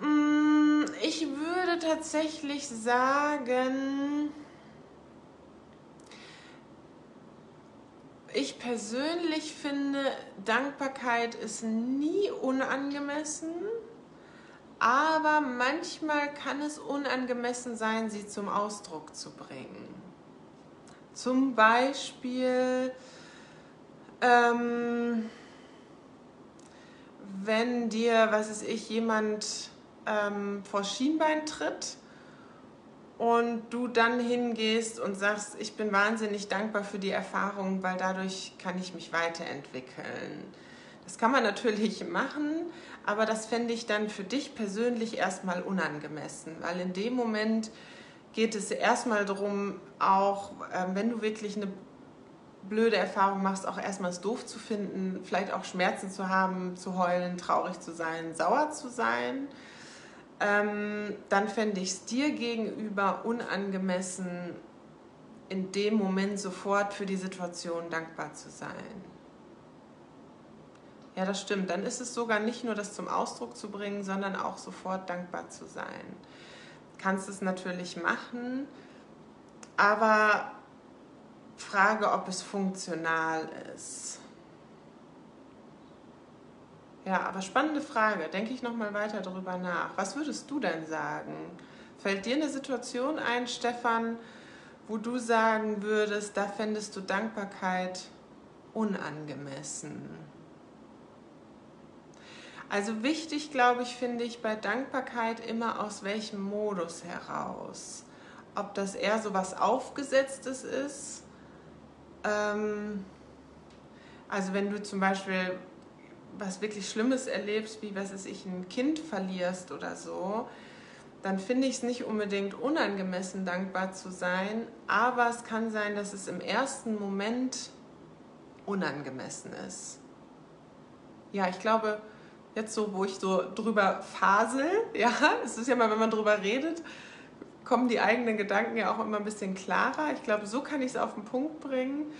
Speaker 2: Mm, ich würde tatsächlich sagen, ich persönlich finde, Dankbarkeit ist nie unangemessen aber manchmal kann es unangemessen sein, sie zum Ausdruck zu bringen. Zum Beispiel, ähm, wenn dir, was weiß ich, jemand ähm, vor Schienbein tritt und du dann hingehst und sagst, ich bin wahnsinnig dankbar für die Erfahrung, weil dadurch kann ich mich weiterentwickeln. Das kann man natürlich machen, aber das fände ich dann für dich persönlich erstmal unangemessen, weil in dem Moment geht es erstmal darum, auch ähm, wenn du wirklich eine blöde Erfahrung machst, auch erstmal es doof zu finden, vielleicht auch Schmerzen zu haben, zu heulen, traurig zu sein, sauer zu sein, ähm, dann fände ich es dir gegenüber unangemessen, in dem Moment sofort für die Situation dankbar zu sein. Ja, das stimmt. Dann ist es sogar nicht nur das zum Ausdruck zu bringen, sondern auch sofort dankbar zu sein. Kannst es natürlich machen, aber frage, ob es funktional ist. Ja, aber spannende Frage. Denke ich nochmal weiter darüber nach. Was würdest du denn sagen? Fällt dir eine Situation ein, Stefan, wo du sagen würdest, da fändest du Dankbarkeit unangemessen? Also wichtig, glaube ich, finde ich bei Dankbarkeit immer aus welchem Modus heraus. Ob das eher so was Aufgesetztes ist. Ähm, also wenn du zum Beispiel was wirklich Schlimmes erlebst, wie was ist ich, ein Kind verlierst oder so, dann finde ich es nicht unbedingt unangemessen, dankbar zu sein, aber es kann sein, dass es im ersten Moment unangemessen ist. Ja, ich glaube, jetzt so, wo ich so drüber fasel, ja, es ist ja mal, wenn man drüber redet, kommen die eigenen Gedanken ja auch immer ein bisschen klarer. Ich glaube, so kann ich es auf den Punkt bringen.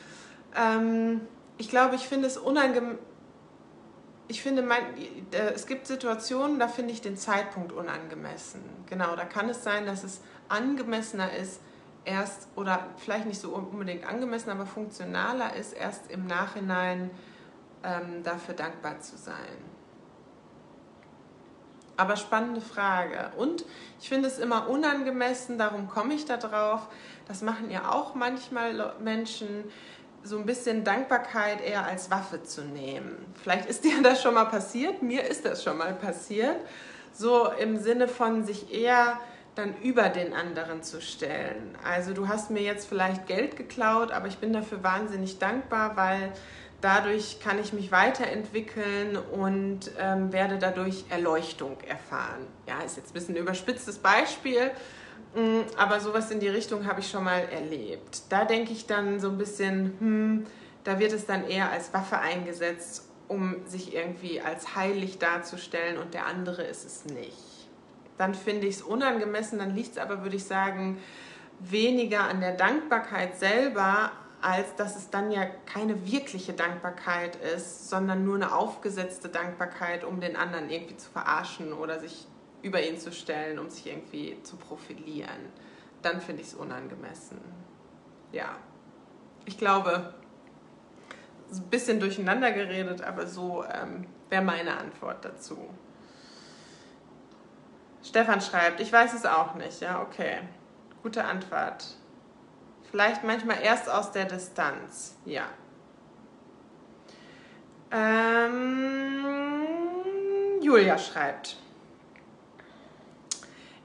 Speaker 2: Ähm, ich glaube, ich finde es unangenehm. Ich finde, mein, es gibt Situationen, da finde ich den Zeitpunkt unangemessen. Genau, da kann es sein, dass es angemessener ist, erst, oder vielleicht nicht so unbedingt angemessen, aber funktionaler ist, erst im Nachhinein ähm, dafür dankbar zu sein. Aber spannende Frage. Und ich finde es immer unangemessen, darum komme ich da drauf. Das machen ja auch manchmal Menschen, so ein bisschen Dankbarkeit eher als Waffe zu nehmen. Vielleicht ist dir das schon mal passiert, mir ist das schon mal passiert. So im Sinne von sich eher dann über den anderen zu stellen. Also du hast mir jetzt vielleicht Geld geklaut, aber ich bin dafür wahnsinnig dankbar, weil dadurch kann ich mich weiterentwickeln und ähm, werde dadurch Erleuchtung erfahren. Ja, ist jetzt ein bisschen ein überspitztes Beispiel, aber sowas in die Richtung habe ich schon mal erlebt. Da denke ich dann so ein bisschen, hm, da wird es dann eher als Waffe eingesetzt, um sich irgendwie als heilig darzustellen und der andere ist es nicht. Dann finde ich es unangemessen, dann liegt es aber, würde ich sagen, weniger an der Dankbarkeit selber, als dass es dann ja keine wirkliche Dankbarkeit ist, sondern nur eine aufgesetzte Dankbarkeit, um den anderen irgendwie zu verarschen oder sich über ihn zu stellen, um sich irgendwie zu profilieren. Dann finde ich es unangemessen. Ja, ich glaube, ein bisschen durcheinander geredet, aber so ähm, wäre meine Antwort dazu. Stefan schreibt, ich weiß es auch nicht. Ja, okay. Gute Antwort. Vielleicht manchmal erst aus der Distanz, ja. Ähm, Julia schreibt.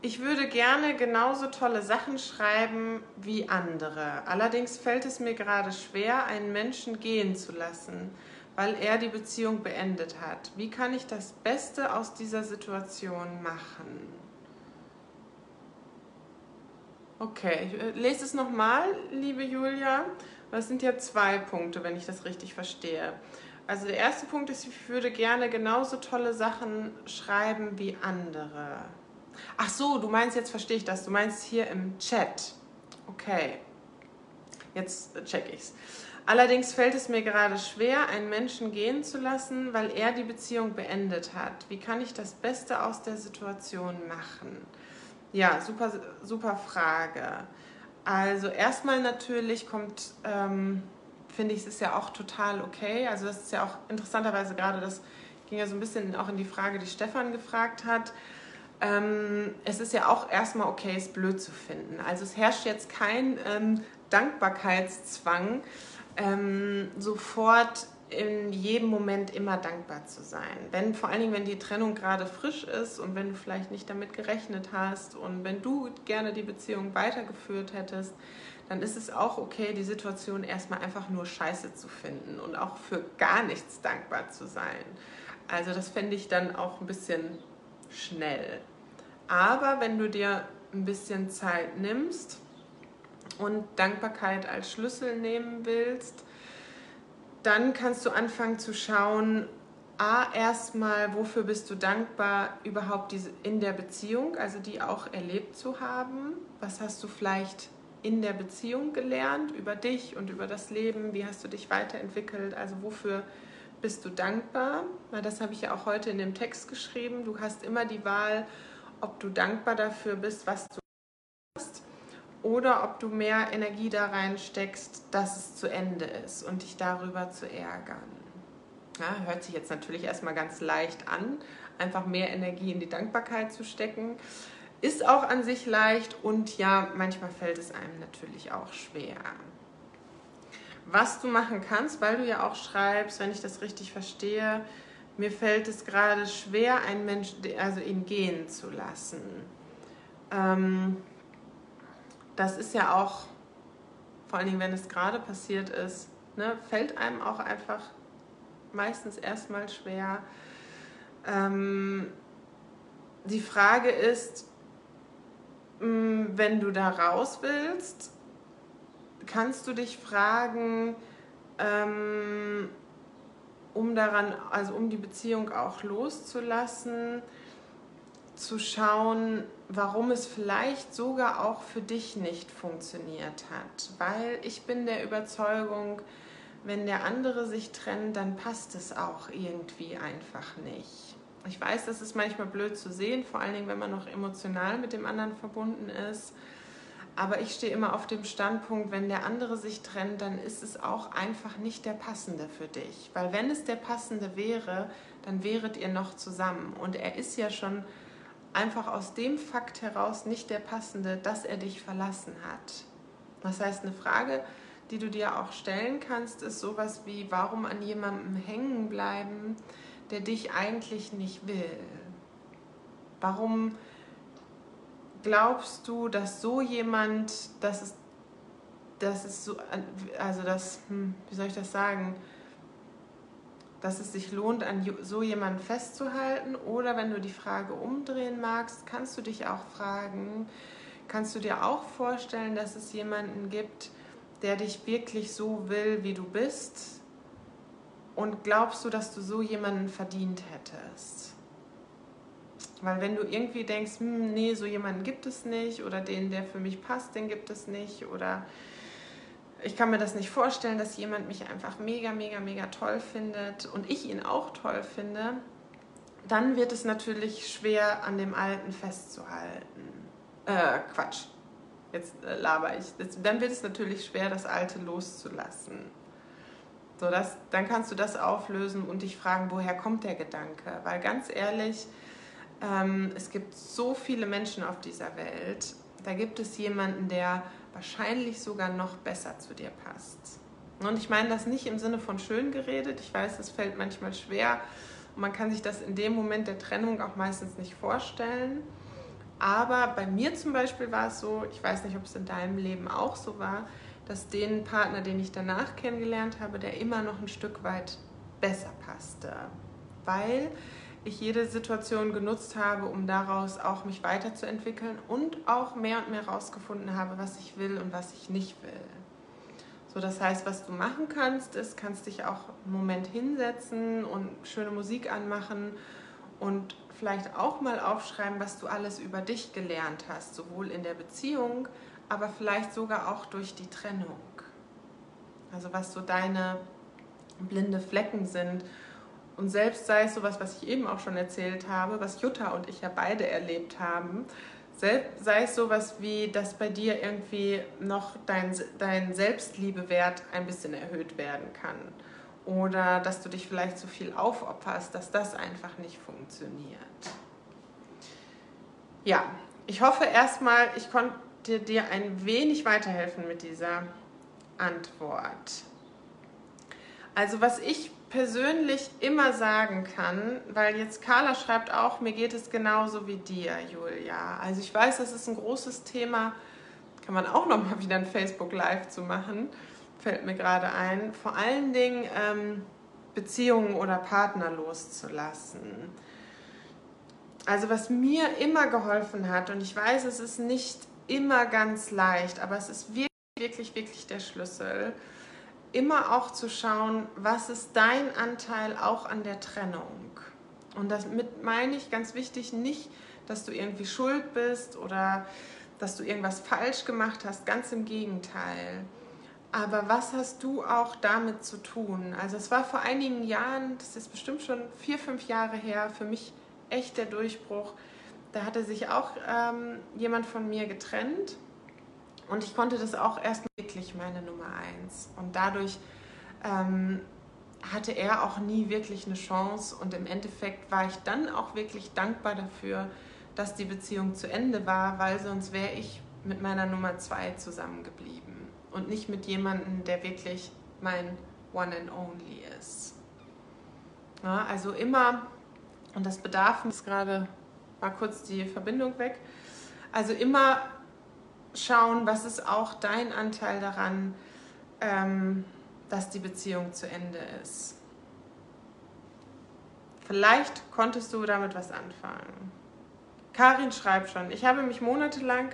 Speaker 2: Ich würde gerne genauso tolle Sachen schreiben wie andere. Allerdings fällt es mir gerade schwer, einen Menschen gehen zu lassen, weil er die Beziehung beendet hat. Wie kann ich das Beste aus dieser Situation machen? Okay, ich äh, lese es nochmal, liebe Julia. Das sind ja zwei Punkte, wenn ich das richtig verstehe. Also der erste Punkt ist, ich würde gerne genauso tolle Sachen schreiben wie andere. Ach so, du meinst, jetzt verstehe ich das, du meinst hier im Chat. Okay, jetzt check ich's. Allerdings fällt es mir gerade schwer, einen Menschen gehen zu lassen, weil er die Beziehung beendet hat. Wie kann ich das Beste aus der Situation machen? Ja, super, super Frage. Also erstmal natürlich kommt, ähm, finde ich, es ist ja auch total okay. Also das ist ja auch interessanterweise gerade, das ging ja so ein bisschen auch in die Frage, die Stefan gefragt hat. Ähm, es ist ja auch erstmal okay, es blöd zu finden. Also es herrscht jetzt kein ähm, Dankbarkeitszwang, ähm, sofort in jedem Moment immer dankbar zu sein. Wenn vor allen Dingen, wenn die Trennung gerade frisch ist und wenn du vielleicht nicht damit gerechnet hast und wenn du gerne die Beziehung weitergeführt hättest, dann ist es auch okay, die Situation erstmal einfach nur scheiße zu finden und auch für gar nichts dankbar zu sein. Also das fände ich dann auch ein bisschen schnell. Aber wenn du dir ein bisschen Zeit nimmst und Dankbarkeit als Schlüssel nehmen willst, dann kannst du anfangen zu schauen, A, erstmal, wofür bist du dankbar, überhaupt in der Beziehung, also die auch erlebt zu haben? Was hast du vielleicht in der Beziehung gelernt über dich und über das Leben? Wie hast du dich weiterentwickelt? Also wofür bist du dankbar? Weil das habe ich ja auch heute in dem Text geschrieben. Du hast immer die Wahl, ob du dankbar dafür bist, was du hast oder ob du mehr Energie da reinsteckst, dass es zu Ende ist und dich darüber zu ärgern. Ja, hört sich jetzt natürlich erstmal ganz leicht an, einfach mehr Energie in die Dankbarkeit zu stecken. Ist auch an sich leicht und ja, manchmal fällt es einem natürlich auch schwer. Was du machen kannst, weil du ja auch schreibst, wenn ich das richtig verstehe, mir fällt es gerade schwer, einen Menschen, also ihn gehen zu lassen. Ähm, das ist ja auch, vor allen Dingen, wenn es gerade passiert ist, ne, fällt einem auch einfach meistens erstmal schwer. Ähm, die Frage ist, mm, wenn du da raus willst, kannst du dich fragen, ähm, um daran, also um die Beziehung auch loszulassen, zu schauen, warum es vielleicht sogar auch für dich nicht funktioniert hat. Weil ich bin der Überzeugung, wenn der andere sich trennt, dann passt es auch irgendwie einfach nicht. Ich weiß, das ist manchmal blöd zu sehen, vor allen Dingen, wenn man noch emotional mit dem anderen verbunden ist. Aber ich stehe immer auf dem Standpunkt, wenn der andere sich trennt, dann ist es auch einfach nicht der passende für dich. Weil wenn es der passende wäre, dann wäret ihr noch zusammen. Und er ist ja schon einfach aus dem Fakt heraus nicht der passende, dass er dich verlassen hat. Das heißt, eine Frage, die du dir auch stellen kannst, ist sowas wie, warum an jemandem hängen bleiben, der dich eigentlich nicht will? Warum glaubst du, dass so jemand, dass es, dass es so, also das, hm, wie soll ich das sagen, dass es sich lohnt, an so jemanden festzuhalten? Oder wenn du die Frage umdrehen magst, kannst du dich auch fragen, kannst du dir auch vorstellen, dass es jemanden gibt, der dich wirklich so will, wie du bist? Und glaubst du, dass du so jemanden verdient hättest? Weil wenn du irgendwie denkst, hm, nee, so jemanden gibt es nicht oder den, der für mich passt, den gibt es nicht oder ich kann mir das nicht vorstellen, dass jemand mich einfach mega, mega, mega toll findet und ich ihn auch toll finde, dann wird es natürlich schwer, an dem Alten festzuhalten. Äh, Quatsch. Jetzt äh, laber ich. Jetzt, dann wird es natürlich schwer, das Alte loszulassen. So, das, dann kannst du das auflösen und dich fragen, woher kommt der Gedanke? Weil ganz ehrlich, ähm, es gibt so viele Menschen auf dieser Welt. Da gibt es jemanden, der wahrscheinlich sogar noch besser zu dir passt. Und ich meine das nicht im Sinne von schön geredet. Ich weiß, es fällt manchmal schwer und man kann sich das in dem Moment der Trennung auch meistens nicht vorstellen. Aber bei mir zum Beispiel war es so, ich weiß nicht, ob es in deinem Leben auch so war, dass den Partner, den ich danach kennengelernt habe, der immer noch ein Stück weit besser passte. Weil ich jede Situation genutzt habe, um daraus auch mich weiterzuentwickeln und auch mehr und mehr herausgefunden habe, was ich will und was ich nicht will. So, das heißt, was du machen kannst, ist, kannst dich auch einen Moment hinsetzen und schöne Musik anmachen und vielleicht auch mal aufschreiben, was du alles über dich gelernt hast, sowohl in der Beziehung, aber vielleicht sogar auch durch die Trennung. Also was so deine blinde Flecken sind und selbst sei es sowas, was ich eben auch schon erzählt habe, was Jutta und ich ja beide erlebt haben, selbst, sei es sowas wie, dass bei dir irgendwie noch dein, dein Selbstliebewert ein bisschen erhöht werden kann. Oder dass du dich vielleicht zu viel aufopferst, dass das einfach nicht funktioniert. Ja, ich hoffe erstmal, ich konnte dir ein wenig weiterhelfen mit dieser Antwort. Also was ich persönlich immer sagen kann, weil jetzt Carla schreibt auch, mir geht es genauso wie dir, Julia. Also ich weiß, das ist ein großes Thema, kann man auch noch mal wieder ein Facebook Live zu machen, fällt mir gerade ein. Vor allen Dingen ähm, Beziehungen oder Partner loszulassen. Also was mir immer geholfen hat, und ich weiß, es ist nicht immer ganz leicht, aber es ist wirklich, wirklich, wirklich der Schlüssel immer auch zu schauen, was ist dein Anteil auch an der Trennung. Und damit meine ich ganz wichtig nicht, dass du irgendwie schuld bist oder dass du irgendwas falsch gemacht hast, ganz im Gegenteil. Aber was hast du auch damit zu tun? Also es war vor einigen Jahren, das ist bestimmt schon vier, fünf Jahre her, für mich echt der Durchbruch. Da hatte sich auch ähm, jemand von mir getrennt und ich konnte das auch erst wirklich meine Nummer eins. Und dadurch ähm, hatte er auch nie wirklich eine Chance. Und im Endeffekt war ich dann auch wirklich dankbar dafür, dass die Beziehung zu Ende war, weil sonst wäre ich mit meiner Nummer zwei zusammengeblieben. Und nicht mit jemandem, der wirklich mein One and Only ist. Ja, also immer, und das bedarf, ist gerade, war kurz die Verbindung weg, also immer schauen, was ist auch dein Anteil daran, ähm, dass die Beziehung zu Ende ist. Vielleicht konntest du damit was anfangen. Karin schreibt schon, ich habe mich monatelang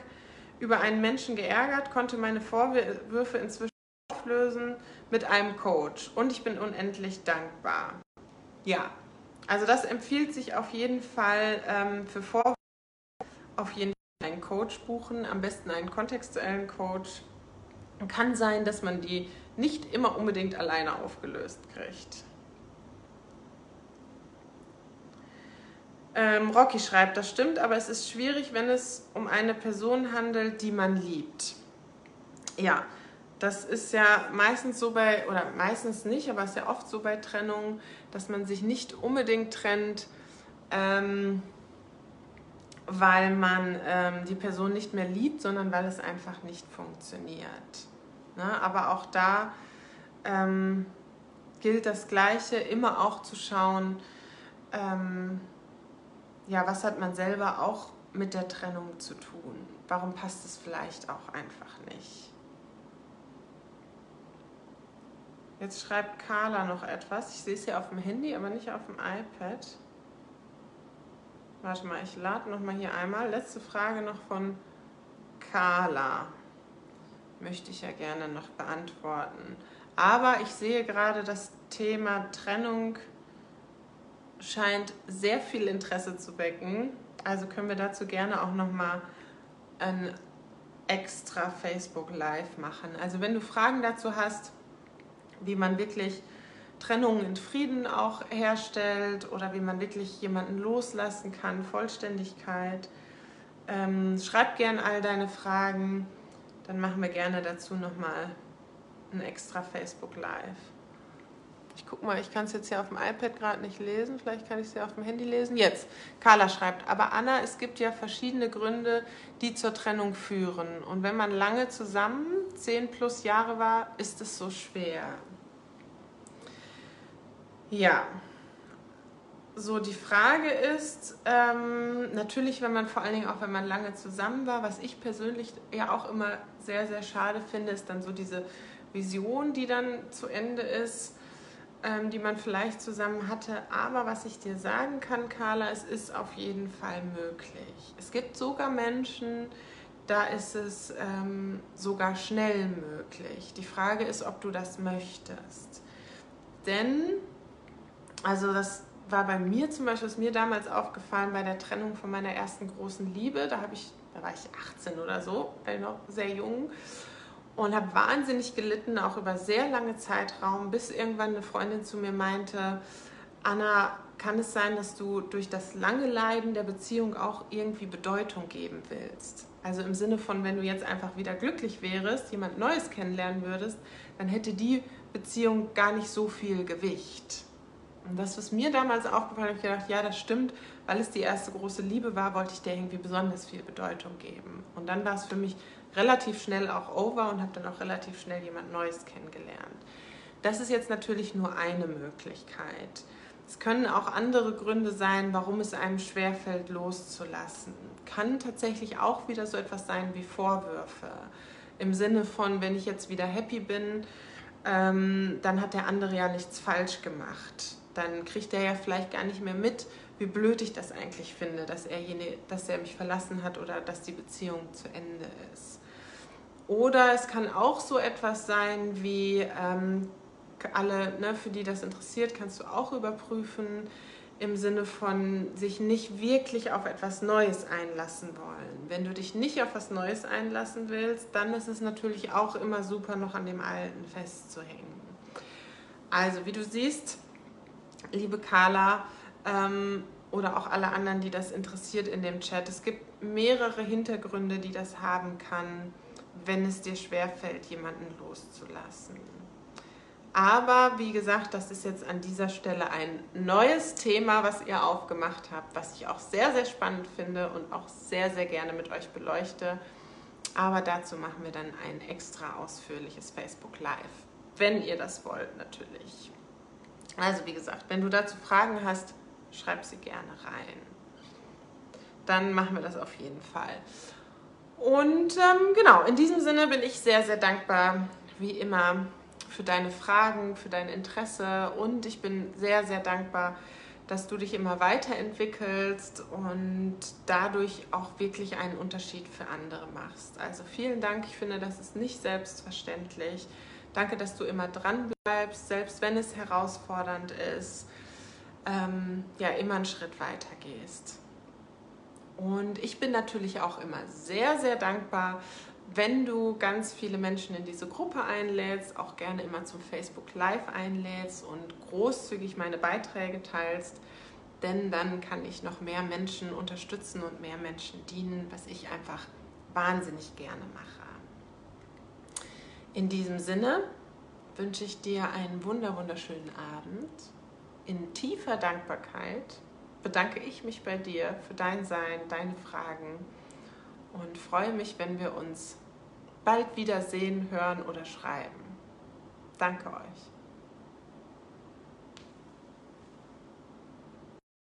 Speaker 2: über einen Menschen geärgert, konnte meine Vorwürfe inzwischen auflösen mit einem Coach und ich bin unendlich dankbar. Ja, also das empfiehlt sich auf jeden Fall ähm, für Vorwürfe, auf jeden einen Coach buchen, am besten einen kontextuellen Coach. Kann sein, dass man die nicht immer unbedingt alleine aufgelöst kriegt. Ähm, Rocky schreibt, das stimmt, aber es ist schwierig, wenn es um eine Person handelt, die man liebt. Ja, das ist ja meistens so bei, oder meistens nicht, aber es ist ja oft so bei Trennungen, dass man sich nicht unbedingt trennt, ähm, weil man ähm, die Person nicht mehr liebt, sondern weil es einfach nicht funktioniert. Ne? Aber auch da ähm, gilt das Gleiche, immer auch zu schauen, ähm, ja, was hat man selber auch mit der Trennung zu tun? Warum passt es vielleicht auch einfach nicht? Jetzt schreibt Carla noch etwas. Ich sehe es hier auf dem Handy, aber nicht auf dem iPad. Warte mal, ich lade noch mal hier einmal. Letzte Frage noch von Carla. Möchte ich ja gerne noch beantworten. Aber ich sehe gerade das Thema Trennung scheint sehr viel Interesse zu wecken. Also können wir dazu gerne auch noch mal ein extra Facebook Live machen. Also wenn du Fragen dazu hast, wie man wirklich Trennungen in Frieden auch herstellt oder wie man wirklich jemanden loslassen kann, Vollständigkeit. Ähm, schreib gerne all deine Fragen, dann machen wir gerne dazu nochmal ein extra Facebook Live. Ich gucke mal, ich kann es jetzt hier auf dem iPad gerade nicht lesen, vielleicht kann ich es ja auf dem Handy lesen. Jetzt, Carla schreibt, aber Anna, es gibt ja verschiedene Gründe, die zur Trennung führen. Und wenn man lange zusammen, zehn plus Jahre war, ist es so schwer. Ja, so die Frage ist ähm, natürlich, wenn man vor allen Dingen auch, wenn man lange zusammen war, was ich persönlich ja auch immer sehr, sehr schade finde, ist dann so diese Vision, die dann zu Ende ist, ähm, die man vielleicht zusammen hatte. Aber was ich dir sagen kann, Carla, es ist auf jeden Fall möglich. Es gibt sogar Menschen, da ist es ähm, sogar schnell möglich. Die Frage ist, ob du das möchtest. Denn also das war bei mir zum Beispiel, ist mir damals aufgefallen bei der Trennung von meiner ersten großen Liebe. Da habe ich, da war ich 18 oder so, noch sehr jung und habe wahnsinnig gelitten, auch über sehr lange Zeitraum, bis irgendwann eine Freundin zu mir meinte, Anna, kann es sein, dass du durch das lange Leiden der Beziehung auch irgendwie Bedeutung geben willst? Also im Sinne von, wenn du jetzt einfach wieder glücklich wärst, jemand Neues kennenlernen würdest, dann hätte die Beziehung gar nicht so viel Gewicht. Und das, was mir damals aufgefallen ist, habe ich gedacht, ja, das stimmt, weil es die erste große Liebe war, wollte ich der irgendwie besonders viel Bedeutung geben. Und dann war es für mich relativ schnell auch over und habe dann auch relativ schnell jemand Neues kennengelernt. Das ist jetzt natürlich nur eine Möglichkeit. Es können auch andere Gründe sein, warum es einem schwerfällt, loszulassen. Kann tatsächlich auch wieder so etwas sein wie Vorwürfe. Im Sinne von, wenn ich jetzt wieder happy bin, ähm, dann hat der andere ja nichts falsch gemacht dann kriegt er ja vielleicht gar nicht mehr mit, wie blöd ich das eigentlich finde, dass er, jene, dass er mich verlassen hat oder dass die Beziehung zu Ende ist. Oder es kann auch so etwas sein wie ähm, alle, ne, für die das interessiert, kannst du auch überprüfen im Sinne von sich nicht wirklich auf etwas Neues einlassen wollen. Wenn du dich nicht auf was Neues einlassen willst, dann ist es natürlich auch immer super, noch an dem Alten festzuhängen. Also, wie du siehst, liebe Carla ähm, oder auch alle anderen, die das interessiert in dem Chat. Es gibt mehrere Hintergründe, die das haben kann, wenn es dir schwerfällt, jemanden loszulassen. Aber wie gesagt, das ist jetzt an dieser Stelle ein neues Thema, was ihr aufgemacht habt, was ich auch sehr, sehr spannend finde und auch sehr, sehr gerne mit euch beleuchte. Aber dazu machen wir dann ein extra ausführliches Facebook Live, wenn ihr das wollt natürlich. Also wie gesagt, wenn du dazu Fragen hast, schreib sie gerne rein. Dann machen wir das auf jeden Fall. Und ähm, genau, in diesem Sinne bin ich sehr, sehr dankbar, wie immer, für deine Fragen, für dein Interesse und ich bin sehr, sehr dankbar, dass du dich immer weiterentwickelst und dadurch auch wirklich einen Unterschied für andere machst. Also vielen Dank, ich finde, das ist nicht selbstverständlich. Danke, dass du immer dran bleibst, selbst wenn es herausfordernd ist. ähm, ja immer einen Schritt weiter gehst. Und ich bin natürlich auch immer sehr, sehr dankbar, wenn du ganz viele Menschen in diese Gruppe einlädst, auch gerne immer zum Facebook Live einlädst und großzügig meine Beiträge teilst, denn dann kann ich noch mehr Menschen unterstützen und mehr Menschen dienen, was ich einfach wahnsinnig gerne mache. In diesem Sinne wünsche ich dir einen wunder wunderschönen Abend. In tiefer Dankbarkeit bedanke ich mich bei dir für dein Sein, deine Fragen und freue mich, wenn wir uns bald wiedersehen, hören oder schreiben. Danke euch.